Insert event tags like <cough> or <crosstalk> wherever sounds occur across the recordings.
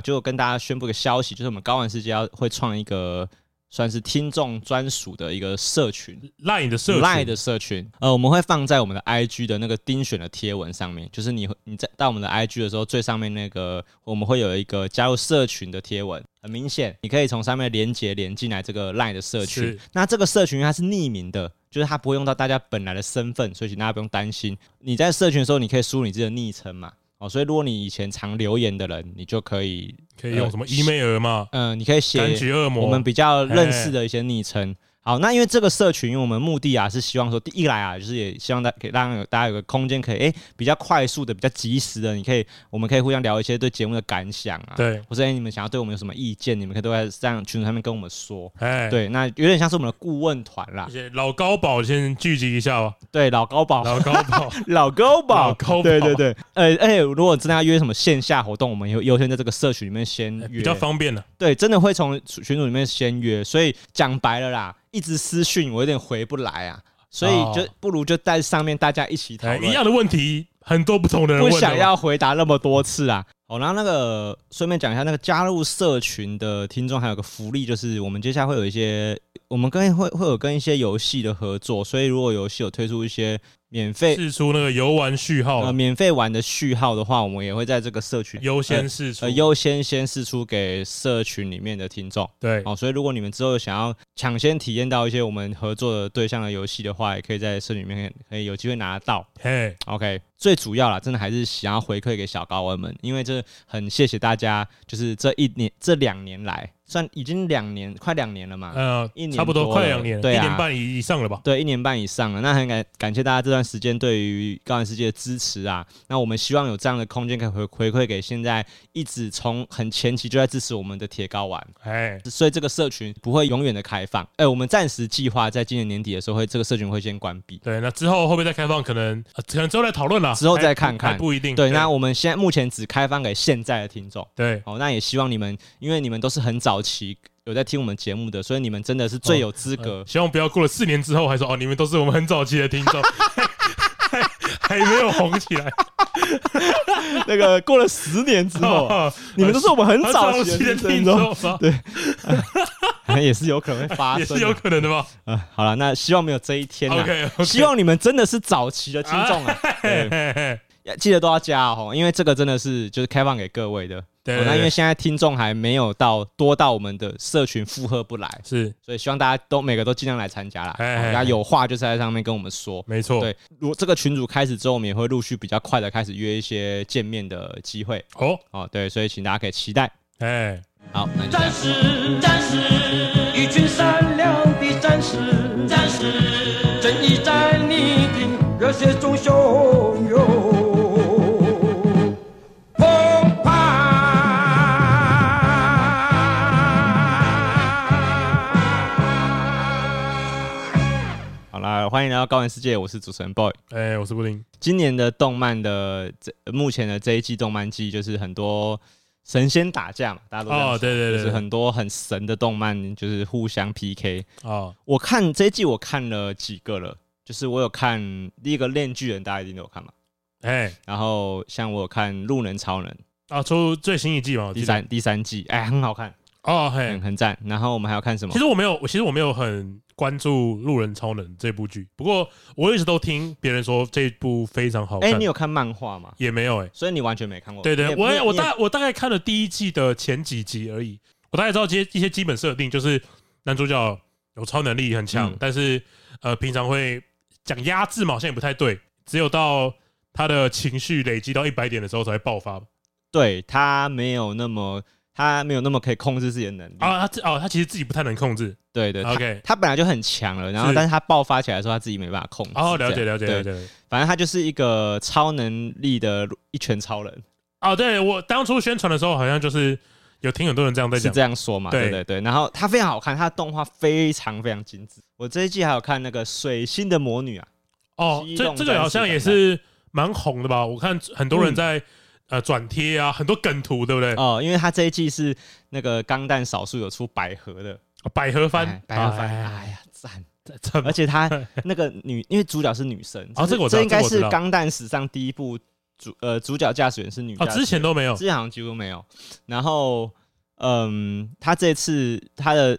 就跟大家宣布个消息，就是我们高玩世界要会创一个算是听众专属的一个社群，Line 的社群，Line 的社群。呃，我们会放在我们的 IG 的那个钉选的贴文上面，就是你你在到我们的 IG 的时候，最上面那个我们会有一个加入社群的贴文，很明显，你可以从上面连接连进来这个 Line 的社群。那这个社群它是匿名的，就是它不会用到大家本来的身份，所以请大家不用担心。你在社群的时候，你可以输入你自己的昵称嘛。哦，所以如果你以前常留言的人，你就可以可以用什么 email 嘛？嗯、呃，你可以写我们比较认识的一些昵称。好，那因为这个社群，因为我们目的啊是希望说，第一来啊，就是也希望大可以让有大家有个空间，可以哎、欸、比较快速的、比较及时的，你可以我们可以互相聊一些对节目的感想啊，对，或者、欸、你们想要对我们有什么意见，你们可以都在这样群组上面跟我们说，哎，对，那有点像是我们的顾问团啦。老高宝先聚集一下吧，对，老高宝，老高宝，<laughs> 老高宝，老高宝，对对对，呃，而且如果真的要约什么线下活动，我们也会优先在这个社群里面先约，比较方便的，对，真的会从群组里面先约，所以讲白了啦。一直私讯我有点回不来啊，所以就不如就在上面大家一起讨论、哦、一样的问题，很多不同的人问，不想要回答那么多次啊。好，然后那个顺便讲一下，那个加入社群的听众还有个福利，就是我们接下来会有一些，我们跟会会有跟一些游戏的合作，所以如果游戏有推出一些。免费试出那个游玩序号，呃，免费玩的序号的话，我们也会在这个社群优先试出，呃，优先先试出给社群里面的听众。对，哦，所以如果你们之后想要抢先体验到一些我们合作的对象的游戏的话，也可以在社群里面可以有机会拿得到。嘿，OK，最主要啦，真的还是想要回馈给小高文们，因为这很谢谢大家，就是这一年这两年来。算已经两年，快两年了嘛？呃，一年差不多快两年，对啊，一年半以以上了吧？对，一年半以上了。那很感感谢大家这段时间对于高玩世界的支持啊。那我们希望有这样的空间可以回回馈给现在一直从很前期就在支持我们的铁高玩。哎，所以这个社群不会永远的开放。哎，我们暂时计划在今年年底的时候会这个社群会先关闭。对，那之后会不会再开放？可能可能之后再讨论了，之后再看看，不一定。对，那我们现在目前只开放给现在的听众。对，哦，那也希望你们，因为你们都是很早期。有在听我们节目的，所以你们真的是最有资格、哦呃。希望不要过了四年之后还说哦，你们都是我们很早期的听众，还还没有红起来。那个过了十年之后，哦、你们都是我们很早期的听众。<laughs> <laughs> 对，好 <laughs> 像也是有可能会发生，也是有可能的吧。啊、呃，好了，那希望没有这一天。OK，, 希望你们真的是早期的听众啊。对，记得都要加哦，因为这个真的是就是开放给各位的。对，对，对、哦，那因为现在听众还没有到多到我们的社群负荷不来，是，所以希望大家都每个都尽量来参加啦。大家、哦、有话就在上面跟我们说，没错。对，如果这个群组开始之后，我们也会陆续比较快的开始约一些见面的机会。哦哦，对，所以请大家可以期待。哎，好，战士，战士，一群善良的战士，战士，正义在你的热血中汹涌。欢迎来到高玩世界，我是主持人 boy，哎，我是布丁。今年的动漫的这目前的这一季动漫季，就是很多神仙打架嘛，大家都哦，对对对，就是很多很神的动漫，就是互相 PK 哦。我看这一季我看了几个了，就是我有看第一个链巨人，大家一定都有看嘛，哎，然后像我有看路人超人啊，出最新一季嘛，第三第三季，哎，很好看哦，嘿，很很赞。然后我们还要看什么？其实我没有，我其实我没有很。关注《路人超能》这部剧，不过我一直都听别人说这部非常好看。哎，你有看漫画吗？也没有哎，所以你完全没看过。对对，我我大我大概看了第一季的前几集而已，我大概知道这些一些基本设定，就是男主角有超能力很强，但是呃平常会讲压制嘛，好像也不太对，只有到他的情绪累积到一百点的时候才会爆发。对，他没有那么。他没有那么可以控制自己的能力啊，他哦，他其实自己不太能控制。对对，OK，他本来就很强了，然后但是他爆发起来的时候，他自己没办法控制。哦，了解了解了解。反正他就是一个超能力的一拳超人。哦，对，我当初宣传的时候，好像就是有听很多人这样在讲，是这样说嘛？对对对对。然后他非常好看，他的动画非常非常精致。我这一季还有看那个水星的魔女啊，哦，这这个好像也是蛮红的吧？我看很多人在、嗯、呃转贴啊，很多梗图，对不对？哦，因为他这一季是那个钢弹少数有出百合的，哦、百合番，百合番，哎。呀，赞！而且他那个女，因为主角是女生，<laughs> 哦，这个我知道，这应该是钢弹史上第一部主呃主角驾驶员是女，哦，之前都没有，之前好像几乎没有。然后，嗯，他这次他的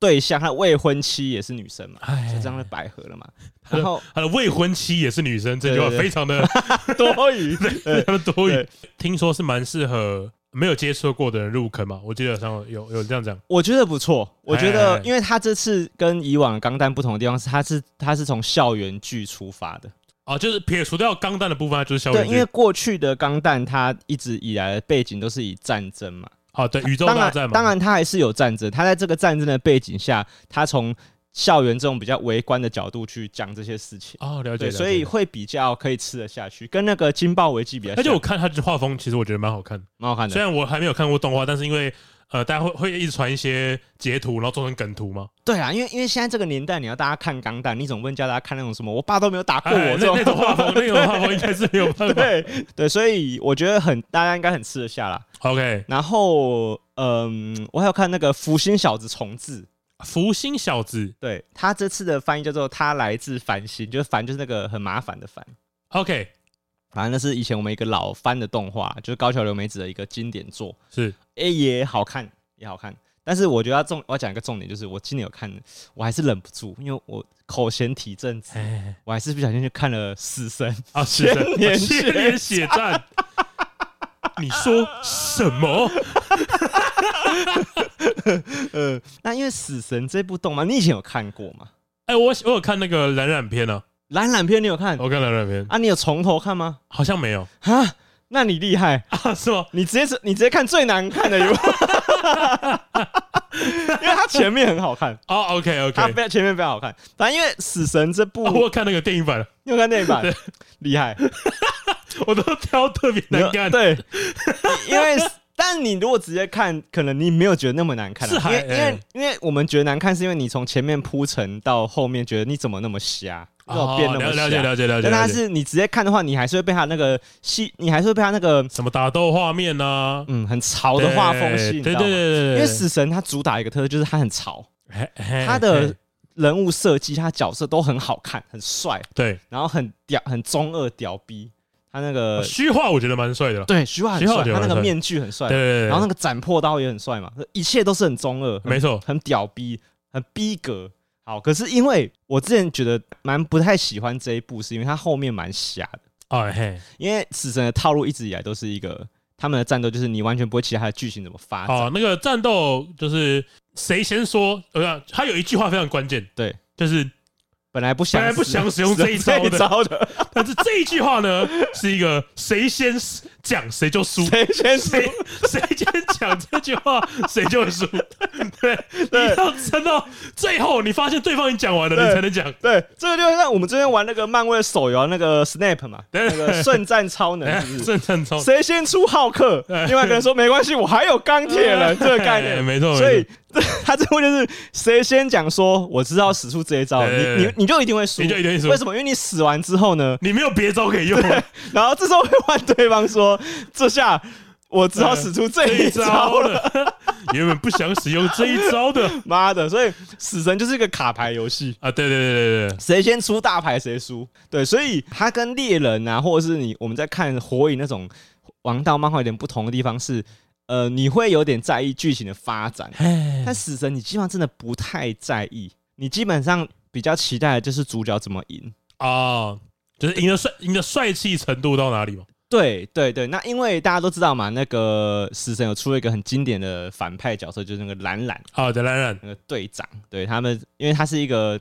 对象，他未婚妻也是女生嘛，哎，就这样的百合了嘛。<laughs> 然后他的未婚妻也是女生，这句话非常的 <laughs> <laughs> 多余，非常的多余。听说是蛮适合。没有接触过的人入坑嘛？我记得上有有这样讲，我觉得不错。我觉得，因为他这次跟以往钢弹不同的地方是，他是他是从校园剧出发的哦，就是撇除掉钢弹的部分，就是校园剧。对，因为过去的钢弹，它一直以来的背景都是以战争嘛。哦，对，宇宙大战嘛。当然，他还是有战争。他在这个战争的背景下，他从校园这种比较微观的角度去讲这些事情哦，了解，了解，所以会比较可以吃得下去，跟那个《金爆危机》比较。而且我看他的画风，其实我觉得蛮好看，蛮好看的。虽然我还没有看过动画，但是因为呃，大家会会一直传一些截图，然后做成梗图吗。对啊，因为因为现在这个年代，你要大家看钢弹，你总不能叫大家看那种什么我爸都没有打过我这种那种画风，那种画风应该是没有办法。<laughs> 对对，所以我觉得很大家应该很吃得下啦。OK，然后嗯，我还有看那个《福星小子重置》。福星小子，对，他这次的翻译叫做“他来自繁星”，就是“繁”就是那个很麻烦的“繁”。OK，反正那是以前我们一个老番的动画，就是高桥留美子的一个经典作，是，哎、欸，也好看，也好看。但是我觉得要重，我要讲一个重点，就是我今年有看，我还是忍不住，因为我口嫌体正直，我还是不小心去看了《死神》啊，《死神》千年 <laughs> 血战。你说什么？<laughs> 呃，那因为《死神》这部动漫，你以前有看过吗？哎、欸，我我有看那个蓝染片呢。蓝染片你有看？我看蓝染片啊，你有从头看吗？好像没有啊。那你厉害 <laughs> 啊？是吗？你直接是，你直接看最难看的一部，<laughs> 因为它前面很好看哦。OK OK，它非前面非常好看。反正因为《死神》这部，哦、我有看那个电影版，你有看电影版，厉害。<laughs> 我都挑特别难看，对，因为但你如果直接看，可能你没有觉得那么难看，啊，是还因为因为因为我们觉得难看，是因为你从前面铺陈到后面，觉得你怎么那么瞎，哦，变那么瞎，了解了解了解。但他是你直接看的话，你还是会被他那个戏，你还是会被他那个什么打斗画面呢？嗯，很潮的画风吸引到。对对对对，因为死神他主打一个特色就是他很潮，他的人物设计、他角色都很好看，很帅，对，然后很屌，很中二屌逼。他那个虚化我觉得蛮帅的，对，虚化很帅，他那个面具很帅，对，然后那个斩破刀也很帅嘛，一切都是很中二，没错，很屌逼，很逼格。好，可是因为我之前觉得蛮不太喜欢这一部，是因为它后面蛮瞎的。哦嘿，因为死神的套路一直以来都是一个他们的战斗，就是你完全不会期待他的剧情怎么发展。哦，那个战斗就是谁先说？呃，他有一句话非常关键，对，就是。本来不想，本来不想使用这一招的，招的。<laughs> 但是这一句话呢，是一个谁先讲谁就输，谁先谁谁先讲这句话谁就输。<laughs> 对，你要撑到最后，你发现对方已经讲完了，你才能讲。对，这个就像我们之前玩那个漫威手游那个 Snap 嘛，那个圣战超能，圣战超能，谁先出浩克，另外一个人说没关系，我还有钢铁人这个概念，没错，所以。<laughs> 他这部就是谁先讲说我知道使出这一招，你你你就一定会输，你就一定会输。为什么？因为你死完之后呢，你没有别招可以用。然后这时候会换对方说，这下我只好使出这一招了。<laughs> 原本不想使用这一招的，<laughs> 妈的！所以死神就是一个卡牌游戏啊。对对对对对，谁先出大牌谁输。对，所以他跟猎人啊，或者是你我们在看火影那种王道漫画有点不同的地方是。呃，你会有点在意剧情的发展，但死神你基本上真的不太在意，你基本上比较期待的就是主角怎么赢啊，就是赢的帅，赢的帅气程度到哪里嘛？对对对，那因为大家都知道嘛，那个死神有出了一个很经典的反派角色，就是那个蓝染，好的蓝染那个队长，对他们，因为他是一个，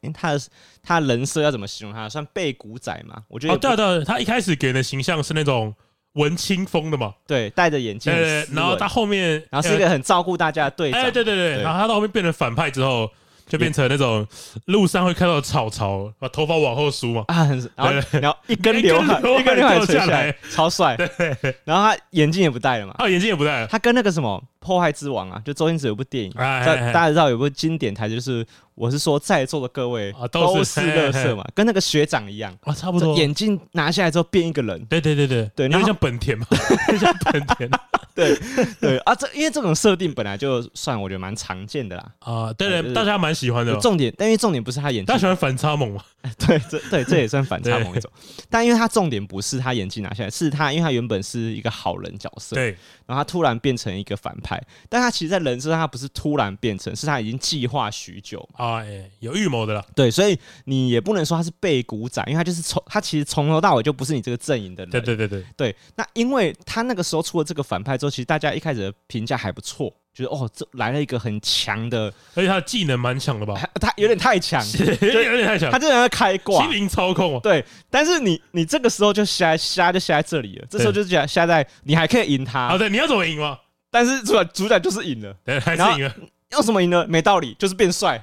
因为他的他人设要怎么形容他？算背骨仔嘛？我觉得哦，对对，他一开始给人的形象是那种。文青风的嘛，对，戴着眼镜，对，然后他后面，然后是一个很照顾大家的队长，哎，对对对，然后他到后面变成反派之后，就变成那种路上会看到的草草，把头发往后梳嘛。啊，很然后然后一根刘海，一根刘海垂下来来，超帅。对。然后他眼镜也不戴了嘛，啊，眼镜也不戴了。他跟那个什么《破坏之王》啊，就周星驰有部电影，哎哎哎大大家知道有部经典台词，就是我是说在座的各位啊都是都是垃圾嘛，跟那个学长一样，啊，差不多。眼镜拿下来之后变一个人。对对对对对然后像本田嘛，<laughs> 像本田 <laughs> 对对啊，这因为这种设定本来就算我觉得蛮常见的啦。啊。对就是对，大家蛮喜欢的。重点，但因为重点不是他眼镜，大家喜欢反差萌嘛？<laughs> 对，这对这也算反差萌一种。但因为他重点不是他眼镜拿下来，是他因为他原本是一个好人角色，对，然后他突然变成一个反派，但他其实，在人设上他不是突然变成，是他已经计划许久。啊，哎，有预谋的了。对，所以你也不能说他是被鼓掌，因为他就是从他其实从头到尾就不是你这个阵营的人。对对对对，对，那因为他那个时候出了这个反派之后，其实大家一开始的评价还不错，觉得哦，这来了一个很强的，而且他的技能蛮强的吧？他有点太强，<laughs> 有点太强他，这人在开挂心。灵操控啊。对，但是你你这个时候就瞎瞎就瞎在这里了，这时候就瞎瞎在你还可以赢他，好的，你要怎么赢吗？但是主角主角就是赢了，对，还是赢了。用什么赢呢？没道理，就是变帅，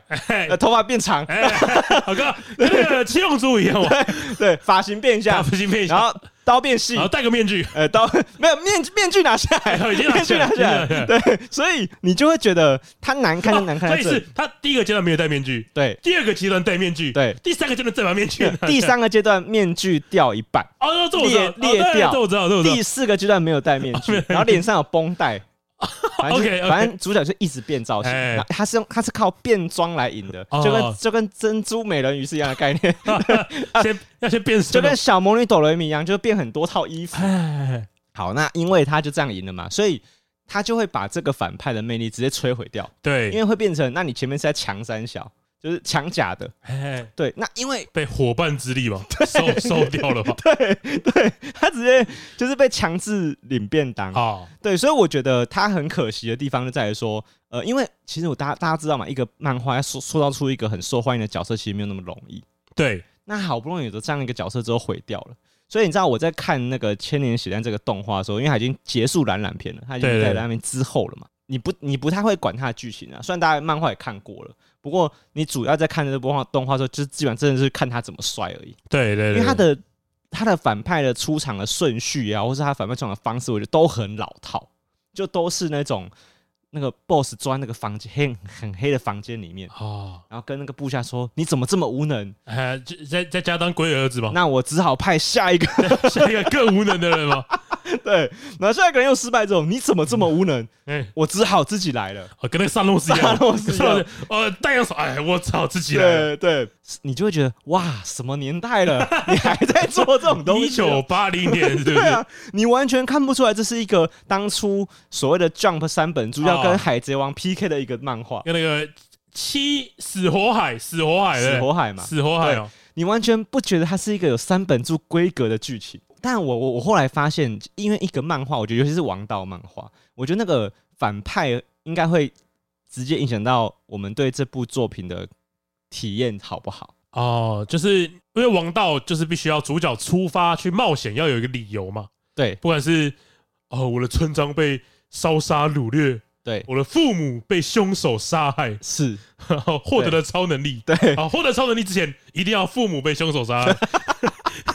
头发变长，哎，好哥，跟那个七龙珠一样嘛，<laughs> 对，发型变一下，把不行变一下，然后刀变细。然后，戴个面具，呃，刀没有面面具拿下来，面具拿下来，对，所以你就会觉得他难看就难看所以是，他第一个阶段没有戴面具，对。第二个阶段戴面具，对，第三个阶段再把面具，第三个阶段面具掉一半，哦，这我知道，裂裂掉。这我知道，这我知道第，四个阶段没有戴面具，然后脸上有绷带。<laughs> 反正反正主角就一直变造型，他是用他是靠变装来赢的，哦。就跟就跟珍珠美人鱼是一样的概念，<laughs> 先 <laughs> 要先变就跟小魔女朵雷米一样，就变很多套衣服。哎，好，那因为他就这样赢了嘛，所以他就会把这个反派的魅力直接摧毁掉，对，因为会变成那你前面是在强三小，就是强假的，哎，对，那因为被伙伴之力嘛，收收掉了吧？<laughs> 对对，他直接就是被强制领便当，哦，对，所以我觉得他很可惜的地方就在于说，呃，因为其实我大家大家知道嘛，一个漫画要塑塑造出一个很受欢迎的角色，其实没有那么容易。对，那好不容易有了这样一个角色之后毁掉了，所以你知道我在看那个《千年血战》这个动画的时候，因为它已经结束蓝蓝篇了，它已经在蓝蓝篇之后了嘛，你不你不太会管它的剧情啊。虽然大家漫画也看过了，不过你主要在看这部画动画的时候，就是基本上真的是看他怎么摔而已。对对对，因为他的他的反派的出场的顺序啊，或是他反派出场的方式，我觉得都很老套，就都是那种那个 boss 钻那个房间黑很黑的房间里面，哦，然后跟那个部下说：“你怎么这么无能哎，就在在家当龟儿子吧？”，那我只好派下一个，<laughs> 下一个更无能的人嘛？<laughs> 对，然后下一个人又失败之后，你怎么这么无能？<laughs> 哎，我只好自己来了。哦，跟那个萨诺斯一样，萨诺斯一样呃，太阳手，哎，我操，自己来了。对对，你就会觉得哇，什么年代了，<laughs> 你还在做这种东西一？九八零年？对啊，你完全看不出来这是一个当初所谓的 Jump 三本主要哦跟海贼王 PK 的一个漫画，跟那个七死火海，死火海，死火海嘛，死火海哦，你完全不觉得它是一个有三本柱规格的剧情。但我我我后来发现，因为一个漫画，我觉得尤其是王道漫画，我觉得那个反派应该会直接影响到我们对这部作品的体验好不好？哦，就是因为王道就是必须要主角出发去冒险，要有一个理由嘛。对不管是哦，我的村庄被烧杀掳掠，对，我的父母被凶手杀害，是，<laughs> 然后获得了超能力。对啊，获得超能力之前，一定要父母被凶手杀害。<laughs>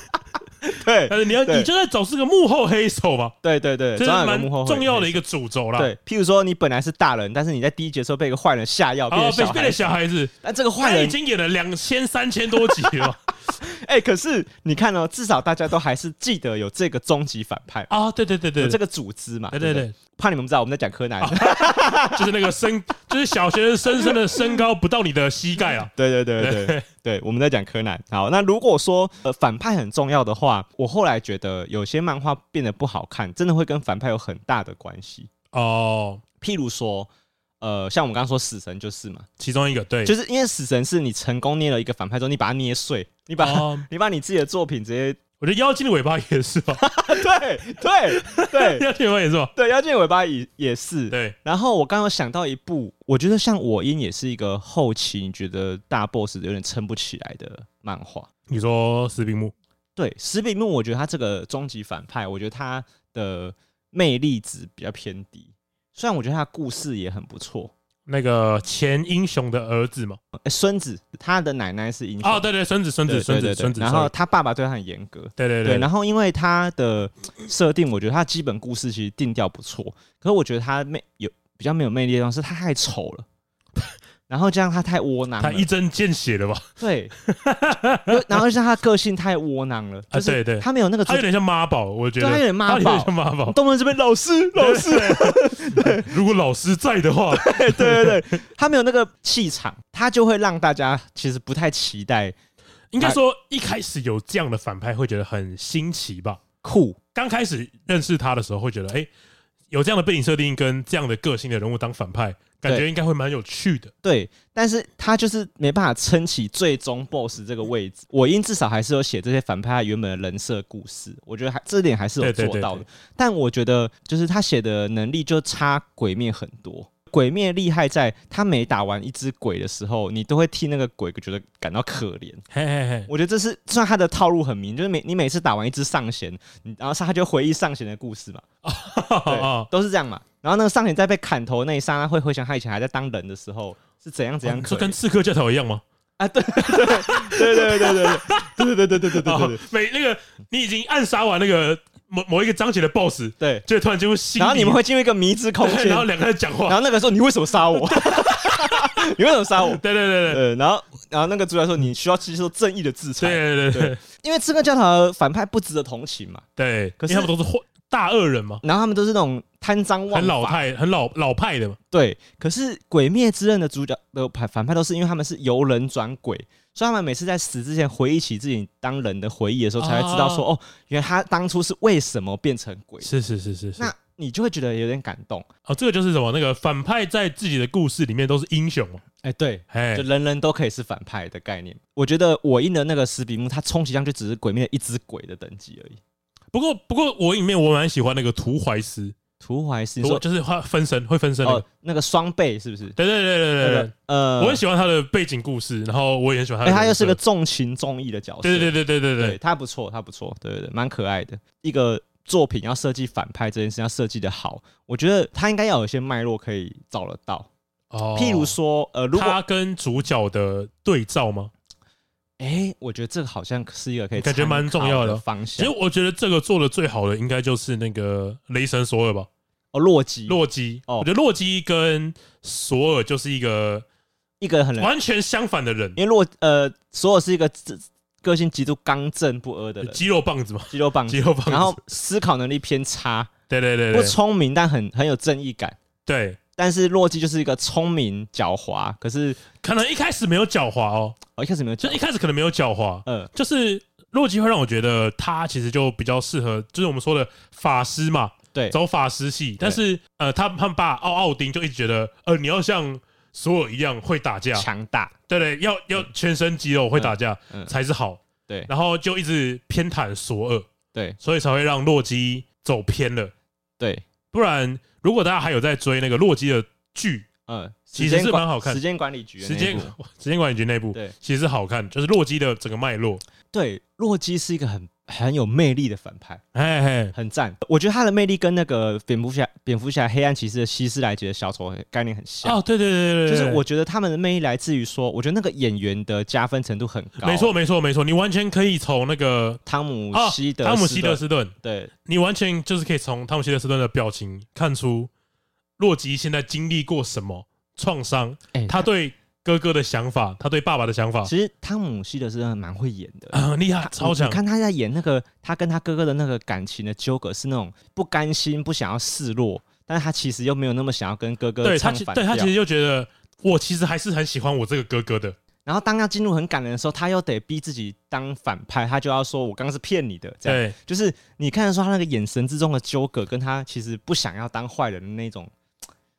<laughs> 对但是你要，你就在找是个幕后黑手嘛，对对对，这是蛮重要的一个。主轴啦。对，譬如说你本来是大人，但是你在第一节的时候被一个坏人下药，变哦，被变成成小孩子。小孩子，但这个坏人已，经演了两千三千多集了 <laughs> <laughs> 哎、可是你看哦，至少大家都还是记得有这个终极反派，啊！对对对对，有这个组织嘛。对对对怕你们不知道我们在讲柯南。<laughs> 就是那个身，就是小学生生的身高不到你的膝盖啊。<laughs> 对对对对对对，我们在讲柯南。好，那如果说呃反派很重要的话，我后来觉得有些漫画变得不好看，真的会跟反派有很大的关系。哦，譬如说，呃，像我们刚刚说死神就是嘛，其中一个对，就是因为死神是你成功捏了一个反派之后，你把它捏碎，你把、哦。<laughs> 你把你自己的作品直接我觉得妖精的尾巴也是吧，对 <laughs> 对对。<laughs> 妖精尾巴也是吧，对，妖精尾巴也也是。对，然后我刚刚有想到一部，我觉得像我音也是一个后期你觉得大 boss 有点撑不起来的漫画。你说石柄木对，石柄木，我觉得他这个终极反派，我觉得他的魅力值比较偏低。虽然我觉得他的故事也很不错，那个前英雄的儿子嘛，欸孙子，他的奶奶是英雄。哦，对对，孙子，孙子，孙子，孙子，然后他爸爸对他很严格，对对。对，然后因为他的设定，我觉得他基本故事其实定调不错，可是我觉得他没有比较没有魅力的地方是他太丑了。然后这样他太窝囊了，他一针见血了吧？对，然后像他个性太窝囊了，啊，对对，他没有那个，他有点像妈宝，我觉得。他有点妈宝，像妈宝。动漫这边老师，老师，对，<laughs> 如果老师在的话，对对对，他没有那个气场，他就会让大家其实不太期待。应该说一开始有这样的反派会觉得很新奇吧？酷，刚开始认识他的时候会觉得，哎，有这样的背景设定跟这样的个性的人物当反派。感觉应该会蛮有趣的，对，但是他就是没办法撑起最终 BOSS 这个位置。我因至少还是有写这些反派他原本的人设故事，我觉得还这点还是有做到的。但我觉得就是他写的能力就差鬼灭很多。鬼灭厉害在，他每打完一只鬼的时候，你都会替那个鬼觉得感到可怜。嘿嘿嘿，我觉得这是算他的套路很明，就是每你每次打完一只上弦，然后他就回忆上弦的故事嘛，对，都是这样嘛。然后那个上弦在被砍头那一刹那，会回想他以前还在当人的时候是怎样怎样，就跟刺客教条一样吗？啊，对对对对对对对对对对对对对对，每那个你已经暗杀完那个。某某一个章节的 BOSS，对，就突然进入心，然后你们会进入一个迷之空间，<laughs> 然后两个人讲话，然后那个时候你为什么杀我？<laughs> 你为什么杀我？对对对对，然后然后那个主角说你需要接受正义的制裁，对对对对，因为刺客教堂反派不值得同情嘛，对，可是他们都是坏大恶人嘛，然后他们都是那种贪赃枉法，很老派、很老老派的嘛，对，可是鬼灭之刃的主角的反反派都是因为他们是由人转鬼。所以他们每次在死之前回忆起自己当人的回忆的时候，才会知道说：“哦，原来他当初是为什么变成鬼。”是是是是是。那你就会觉得有点感动哦。这个就是什么？那个反派在自己的故事里面都是英雄哦。哎，对，就人人都可以是反派的概念。我觉得我印的那个史比木，他充其量就只是鬼灭的一只鬼的等级而已。不过，不过我里面我蛮喜欢那个图怀斯。图怀斯，你说就是会分身，会分身那个那个双倍是不是？对对对对对呃，我很喜欢他的背景故事，然后我也很喜欢他。哎，他又是个重情重义的角色。对对对对对对，他不错，他不错，对对对，蛮可爱的。一个作品要设计反派这件事要设计的好，我觉得他应该要有一些脉络可以找得到。哦，譬如说，呃，如果他跟主角的对照吗？哎，我觉得这个好像是一个可以感觉蛮重要的方向。其实我觉得这个做的最好的应该就是那个雷神索尔吧。哦，洛基，洛基，哦，我觉得洛基跟索尔就是一个一个很完全相反的人，因为洛呃，索尔是一个个性极度刚正不阿的人，肌肉棒子嘛，肌肉棒子，肌肉棒子，然后思考能力偏差，对对对，不聪明但很很有正义感，对，但是洛基就是一个聪明狡猾，可是可能一开始没有狡猾哦，哦，一开始没有，就一开始可能没有狡猾，嗯，就是洛基会让我觉得他其实就比较适合，就是我们说的法师嘛。对，走法师系，但是呃，他他们爸奥奥丁就一直觉得，呃，你要像索尔一样会打架，强大，对对，要要全身肌肉会打架才是好，对，然后就一直偏袒索尔，对，所以才会让洛基走偏了，对，不然如果大家还有在追那个洛基的剧，嗯，其实是蛮好看，时间管理局，时间 <laughs> 时间管理局内部，对，其实是好看，就是洛基的整个脉络，对，洛基是一个很。很有魅力的反派，嘿嘿，很赞。我觉得他的魅力跟那个蝙蝠侠、蝙蝠侠、黑暗骑士的希斯莱杰的小丑概念很像。哦，对对对对，就是我觉得他们的魅力来自于说，我觉得那个演员的加分程度很高。没错没错没错，你完全可以从那个汤姆希德、汤姆希德斯顿，对，你完全就是可以从汤姆希德斯顿的表情看出洛基现在经历过什么创伤，哎，他对。哥哥的想法，他对爸爸的想法，其实汤姆希德斯顿蛮会演的，很厉害，超强。你看他在演那个，他跟他哥哥的那个感情的纠葛，是那种不甘心、不想要示弱，但是他其实又没有那么想要跟哥哥。对他，对他其实就觉得，我其实还是很喜欢我这个哥哥的。然后当要进入很感人的时候，他又得逼自己当反派，他就要说：“我刚刚是骗你的。”这样，对，就是你看得出他那个眼神之中的纠葛，跟他其实不想要当坏人的那种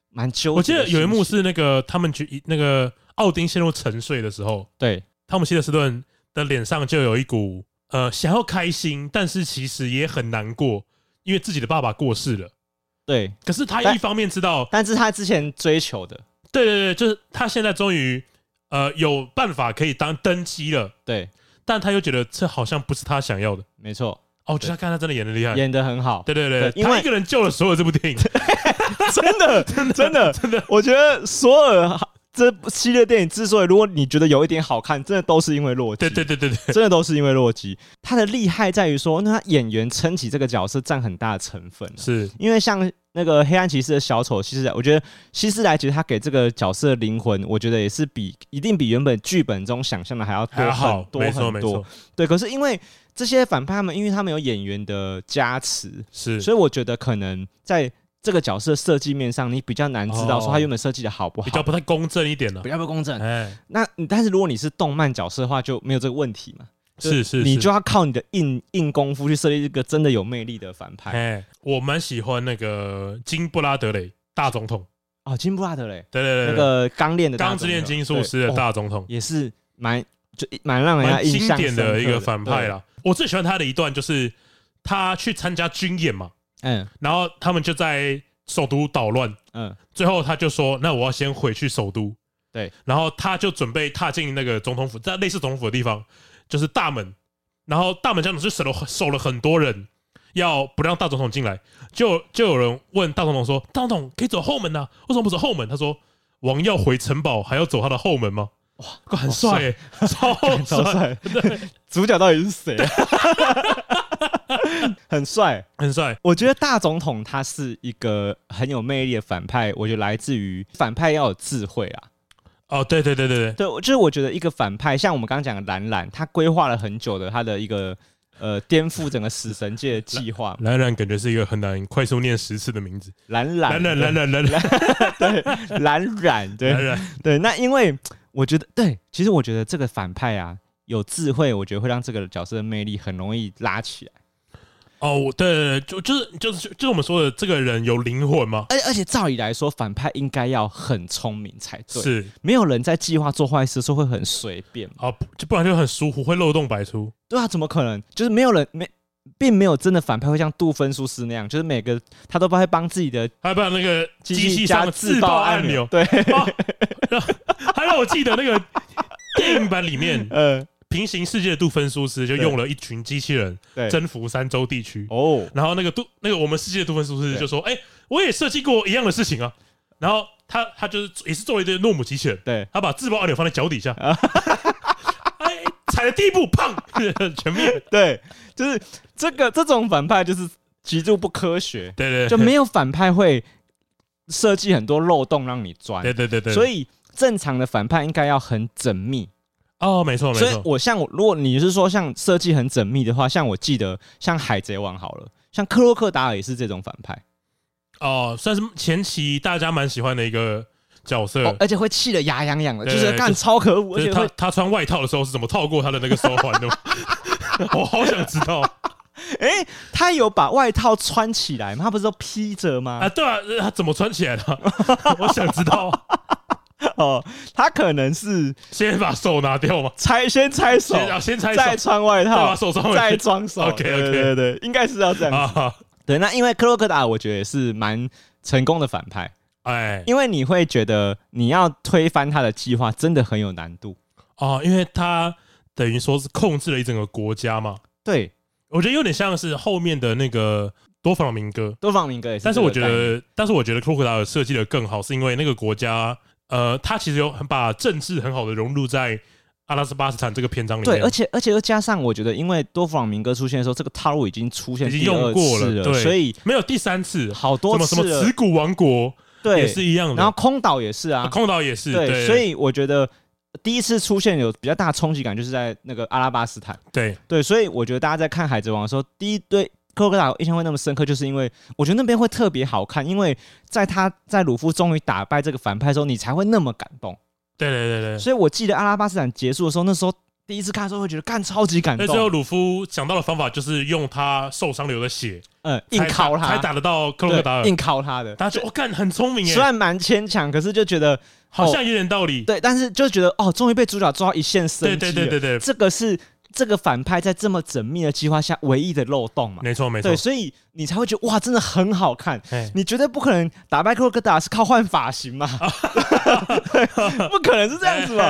蛮纠结。我记得有一幕是那个他们去那个。奥丁陷入沉睡的时候，对。汤姆希德斯顿的脸上就有一股呃想要开心，但是其实也很难过，因为自己的爸爸过世了。对，可是他一方面知道，但，但是他之前追求的，对对对，就是他现在终于呃有办法可以当登基了。对，但他又觉得这好像不是他想要的。没错，哦，就他看他真的演的厉害，演的很好。对对对，对因为他一个人救了所有这部电影，<laughs> 真的，<laughs> 真的，真的，真的，我觉得索尔这部系列电影之所以，如果你觉得有一点好看，真的都是因为洛基。对对对对对，真的都是因为洛基。他的厉害在于说，那他演员撑起这个角色占很大的成分。是因为像那个黑暗骑士的小丑，其实我觉得希斯莱其实他给这个角色的灵魂，我觉得也是比一定比原本剧本中想象的还要多很多很多。对，可是因为这些反派他们，因为他们有演员的加持，是，所以我觉得可能在。这个角色设计面上，你比较难知道说他原本设计的好不好，比较不太公正一点了，比较不公正。哎，那但是如果你是动漫角色的话，就没有这个问题嘛？是是，你就要靠你的硬硬功夫去设立一个真的有魅力的反派。哎，我蛮喜欢那个金布拉德雷大总统。哦，金布拉德雷，对对对，那个钢炼的钢之炼金术师的大总统，也是蛮就蛮让人家印象的。一个反派啦。我最喜欢他的一段就是他去参加军演嘛，嗯，然后他们就在。首都捣乱，嗯，最后他就说：“那我要先回去首都。”对，然后他就准备踏进那个总统府，在类似总统府的地方，就是大门。然后大门这样子就守了守了很多人，要不让大总统进来。就就有人问大总统说：“大总统可以走后门呐？为什么不走后门？”他说：“王要回城堡，还要走他的后门吗？”哇，很帅，超超帅，主角到底是谁？<laughs> 很帅，很帅。我觉得大总统他是一个很有魅力的反派，我觉得来自于反派要有智慧啊。哦，对对对对对，对，就是我觉得一个反派，像我们刚刚讲的蓝蓝，他规划了很久的他的一个呃颠覆整个死神界的计划。蓝蓝感觉是一个很难快速念十次的名字。蓝蓝蓝蓝蓝 <laughs> 蓝蓝，对蓝染对对，那因为。我觉得对，其实我觉得这个反派啊有智慧，我觉得会让这个角色的魅力很容易拉起来。哦，对对对，就就是就是就是我们说的这个人有灵魂吗？而而且照理来说，反派应该要很聪明才对。是，没有人在计划做坏事的时候会很随便。哦，就不然就很疏忽，会漏洞百出。对啊，怎么可能？就是没有人没，并没有真的反派会像杜芬苏斯那样，就是每个他都不会帮自己的，还把那个机器加自爆按钮。对，<laughs> 还让我记得那个 <laughs> 电影版里面，呃。平行世界的杜芬苏斯就用了一群机器人征服三洲地区。哦，然后那个杜那个我们世界的杜芬苏斯就说：“哎，我也设计过一样的事情啊。”然后他他就是也是做了一堆诺姆机器人，对，他把自爆按钮放在脚底下，哎，<laughs> 踩了第一步，砰，<laughs> 全灭。对，就是这个这种反派就是极度不科学，对对，就没有反派会设计很多漏洞让你钻，对对对对，所以正常的反派应该要很缜密。哦，没错没错。所以我像我，如果你是说像设计很缜密的话，像我记得像海贼王好了，像克洛克达尔也是这种反派。哦，算是前期大家蛮喜欢的一个角色，哦、而且会气得牙痒痒的，就是干超可恶。而且他他穿外套的时候是怎么套过他的那个手环的？<laughs> 我好想知道。哎、欸，他有把外套穿起来吗？他不是都披着吗？啊，对啊，他怎么穿起来的？<laughs> 我想知道。<laughs> 哦，他可能是先把手拿掉吗？拆先拆手，先拆手，再穿外套，再把手装，再装手。OK OK，对对对，应该是要这样子。对，那因为克洛克达尔，我觉得也是蛮成功的反派。哎，因为你会觉得你要推翻他的计划，真的很有难度哦，因为他等于说是控制了一整个国家嘛。对，我觉得有点像是后面的那个多弗朗明哥，多弗朗明哥也是。但是我觉得，但是我觉得克洛克达尔设计的更好，是因为那个国家。呃，他其实有很把政治很好的融入在阿拉斯巴斯坦这个篇章里面。对，而且而且又加上，我觉得因为多弗朗明哥出现的时候，这个套路已经出现，已经用过了，对，所以没有第三次，好多次什么什么耻骨王国，对，也是一样的。然后空岛也是啊，空岛也是，对。所以我觉得第一次出现有比较大冲击感，就是在那个阿拉巴斯坦。对对，所以我觉得大家在看海贼王的时候，第一对。克洛克达尔印象会那么深刻，就是因为我觉得那边会特别好看，因为在他在鲁夫终于打败这个反派的时候，你才会那么感动。对对对对，所以我记得阿拉巴斯坦结束的时候，那时候第一次看的时候会觉得干超级感动。那最后鲁夫想到的方法就是用他受伤流的血，嗯，硬敲他才打得到克洛克达尔，硬敲他的。大家觉得我干很聪明耶，虽然蛮牵强，可是就觉得好像有点道理。对，但是就觉得哦，终于被主角抓到一线生机了。对对对对对，这个是。这个反派在这么缜密的计划下唯一的漏洞嘛？没错没错，对，所以你才会觉得哇，真的很好看。你绝对不可能打败克洛克达尔是靠换发型嘛？<laughs> <laughs> 不可能是这样子嘛？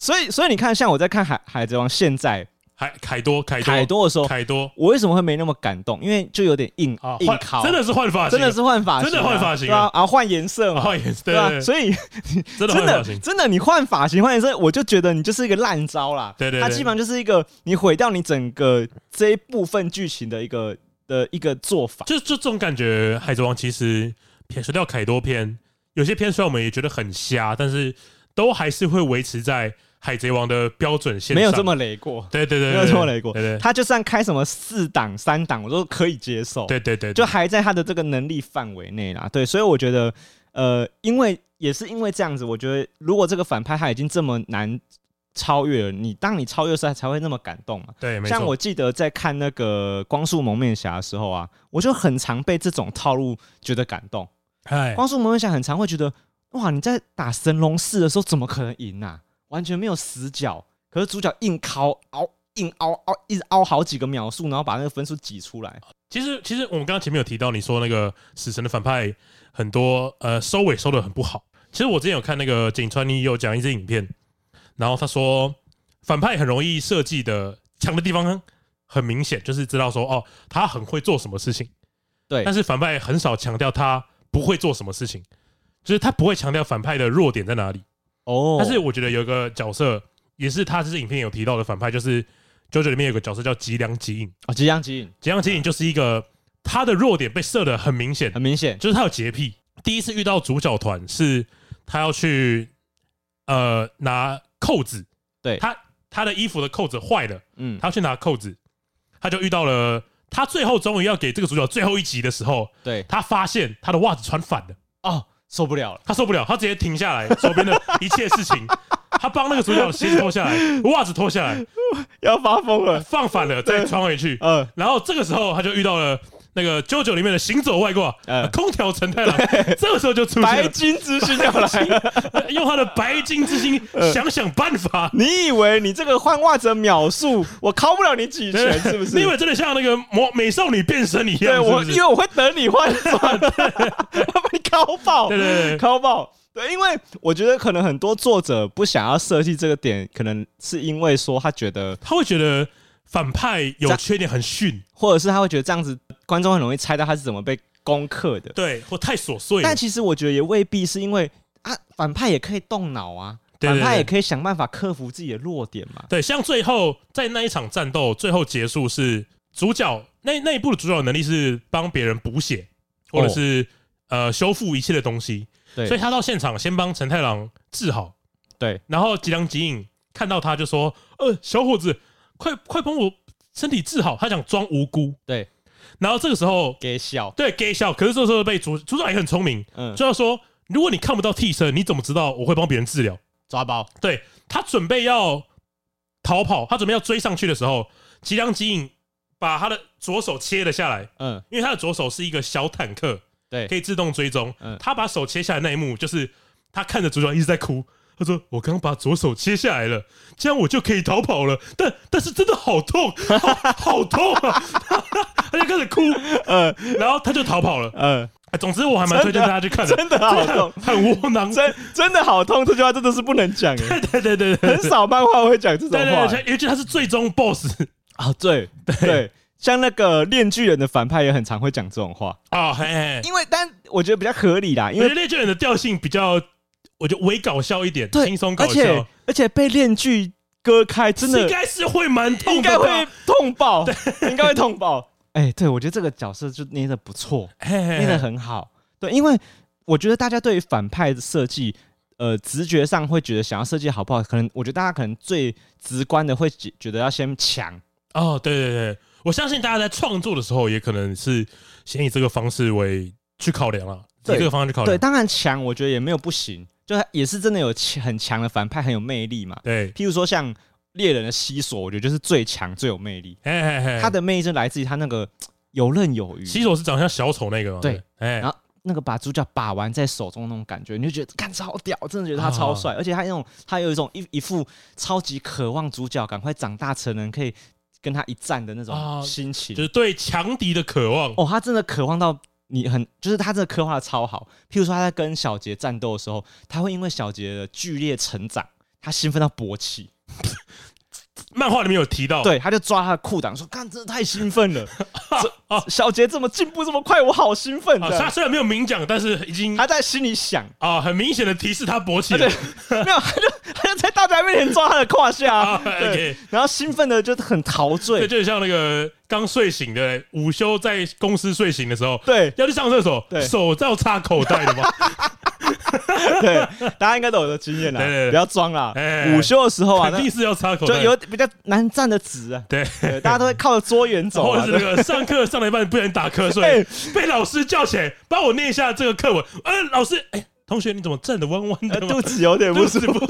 所以所以你看，像我在看海海贼王现在海凯多凯凯多的时候，凯多，我为什么会没那么感动？因为就有点硬啊，硬靠，真的是换发型，真的是换发型啊，真的换发型对啊，然后换颜色嘛，换颜色，对啊，所以 <laughs> 真的真的真的你换发型换颜色，我就觉得你就是一个烂招啦。对对，它基本上就是一个你毁掉你整个这一部分剧情的一个的一个做法。就就这种感觉，《海贼王》其实撇除掉凯多篇，有些篇虽然我们也觉得很瞎，但是都还是会维持在。海贼王的标准线没有这么雷过，对对对，没有这么雷过。他就算开什么四档、三档，我都可以接受。对对对，就还在他的这个能力范围内啦。对，所以我觉得，呃，因为也是因为这样子，我觉得如果这个反派他已经这么难超越了，你当你超越时才才会那么感动嘛。对。像我记得在看那个《光速蒙面侠》的时候啊，我就很常被这种套路觉得感动。哎，光速蒙面侠很常会觉得，哇，你在打神龙四的时候怎么可能赢啊？完全没有死角。可是主角硬靠凹，硬凹凹，一直凹好几个秒数，然后把那个分数挤出来。其实，其实我们刚刚前面有提到，你说那个死神的反派很多，呃，收尾收的很不好。其实我之前有看那个井川你有讲一支影片，然后他说反派很容易设计的强的地方很明显，就是知道说哦，他很会做什么事情。对，但是反派很少强调他不会做什么事情，就是他不会强调反派的弱点在哪里。哦，但是我觉得有一个角色。也是他这是影片有提到的反派，就是《JoJo》里面有个角色叫吉良吉影。啊，吉良吉影，吉良吉影就是一个他的弱点被设的很明显，很明显，就是他有洁癖。第一次遇到主角团是他要去呃拿扣子，对。他他的衣服的扣子坏了，嗯，他要去拿扣子，他就遇到了他最后终于要给这个主角最后一集的时候，对，他发现他的袜子穿反了，哦，受不了了，他受不了，他直接停下来 <laughs> 手边的一切事情。他帮那个主角的鞋子脱下来，<laughs> 袜子脱下来，<laughs> 要发疯了，放反了再穿回去。嗯，然后这个时候他就遇到了那个 JoJo 里面的行走外挂，呃，空调承太郎。<laughs> 这个时候就出现白金之星要来，<laughs> 用他的白金之星 <laughs> 想想办法。你以为你这个换袜子的秒数，我考不了你几拳是不是？你以为真的像那个魔美少女变身一样？对我，因为我会等你换算，我把你敲爆，对对对，敲爆。对，因为我觉得可能很多作者不想要设计这个点，可能是因为说他觉得他会觉得反派有缺点很逊，或者是他会觉得这样子观众很容易猜到他是怎么被攻克的，对，或太琐碎。但其实我觉得也未必是因为啊，反派也可以动脑啊，反派也可以想办法克服自己的弱点嘛。对，像最后在那一场战斗最后结束是主角那那一部的主角能力是帮别人补血，或者是、哦、呃修复一切的东西。对，所以他到现场先帮陈太郎治好，对，然后吉良吉影看到他就说：“呃，小伙子，快快帮我身体治好。”他想装无辜，对，然后这个时候给笑，对，给笑。可是这个时候被主组长也很聪明，嗯，就要说：“如果你看不到替身，你怎么知道我会帮别人治疗？”抓包，对，他准备要逃跑，他准备要追上去的时候，吉良吉影把他的左手切了下来，嗯，因为他的左手是一个小坦克。对，可以自动追踪。嗯，他把手切下来那一幕，就是他看着主角一直在哭。他说：“我刚把左手切下来了，这样我就可以逃跑了。但但是真的好痛，好，好痛啊！” <laughs> 他就开始哭。呃，然后他就逃跑了。呃，总之我还蛮推荐大家去看的，真的好痛，很窝囊，真真的好痛。这句话真的是不能讲。<laughs> 对对对对对，很少漫画会讲这种话。对，尤其他是最终 BOSS 啊，对对。像那个炼巨人的反派也很常会讲这种话啊，因为但我觉得比较合理啦，因为炼巨人的调性比较，我就微搞笑一点，轻松搞笑，而且而且被链锯割开，真的应该是会蛮痛，应该会痛爆，应该会痛爆。<laughs> 哎，对，我觉得这个角色就捏的不错，捏的很好。对，因为我觉得大家对于反派的设计，呃，直觉上会觉得想要设计好不好，可能我觉得大家可能最直观的会觉觉得要先强。哦，对对对。我相信大家在创作的时候，也可能是先以这个方式为去考量了，以这个方式去考量。对，当然强，我觉得也没有不行，就也是真的有很强的反派，很有魅力嘛。对，譬如说像猎人的西索，我觉得就是最强、最有魅力。嘿嘿嘿，他的魅力就来自于他那个游刃有余。西索是长得像小丑那个吗？对，然后那个把主角把玩在手中那种感觉，你就觉得干超屌，真的觉得他超帅，而且他那种他有一种一一副超级渴望主角赶快长大成人可以。跟他一战的那种心情，啊、就是对强敌的渴望。哦，他真的渴望到你很，就是他这个刻画的超好。譬如说他在跟小杰战斗的时候，他会因为小杰的剧烈成长，他兴奋到勃起。<laughs> 漫画里面有提到，对，他就抓他的裤裆说：“看，真的太兴奋了，这小杰这么进步这么快，我好兴奋。”啊，他虽然没有明讲，但是已经他在心里想。啊，很明显的提示他勃起了，没有，他就他就在大家面前抓他的胯下，<laughs> 啊对然后兴奋的就很陶醉，这就像那个刚睡醒的午休在公司睡醒的时候，对，要去上厕所，对，手要插口袋的吗？<laughs> 对，大家应该都有的经验啦，对对对，不要装啦。欸、午休的时候啊，肯定是要插口袋，就有比较难站的直啊。对，大家都会靠着桌缘走，<laughs> 或者是那个上课上了一半不能打瞌睡，<laughs> 欸、被老师叫起来帮我念一下这个课文。呃，老师，哎、欸，同学你怎么站的弯弯的、呃？肚子有点不舒服。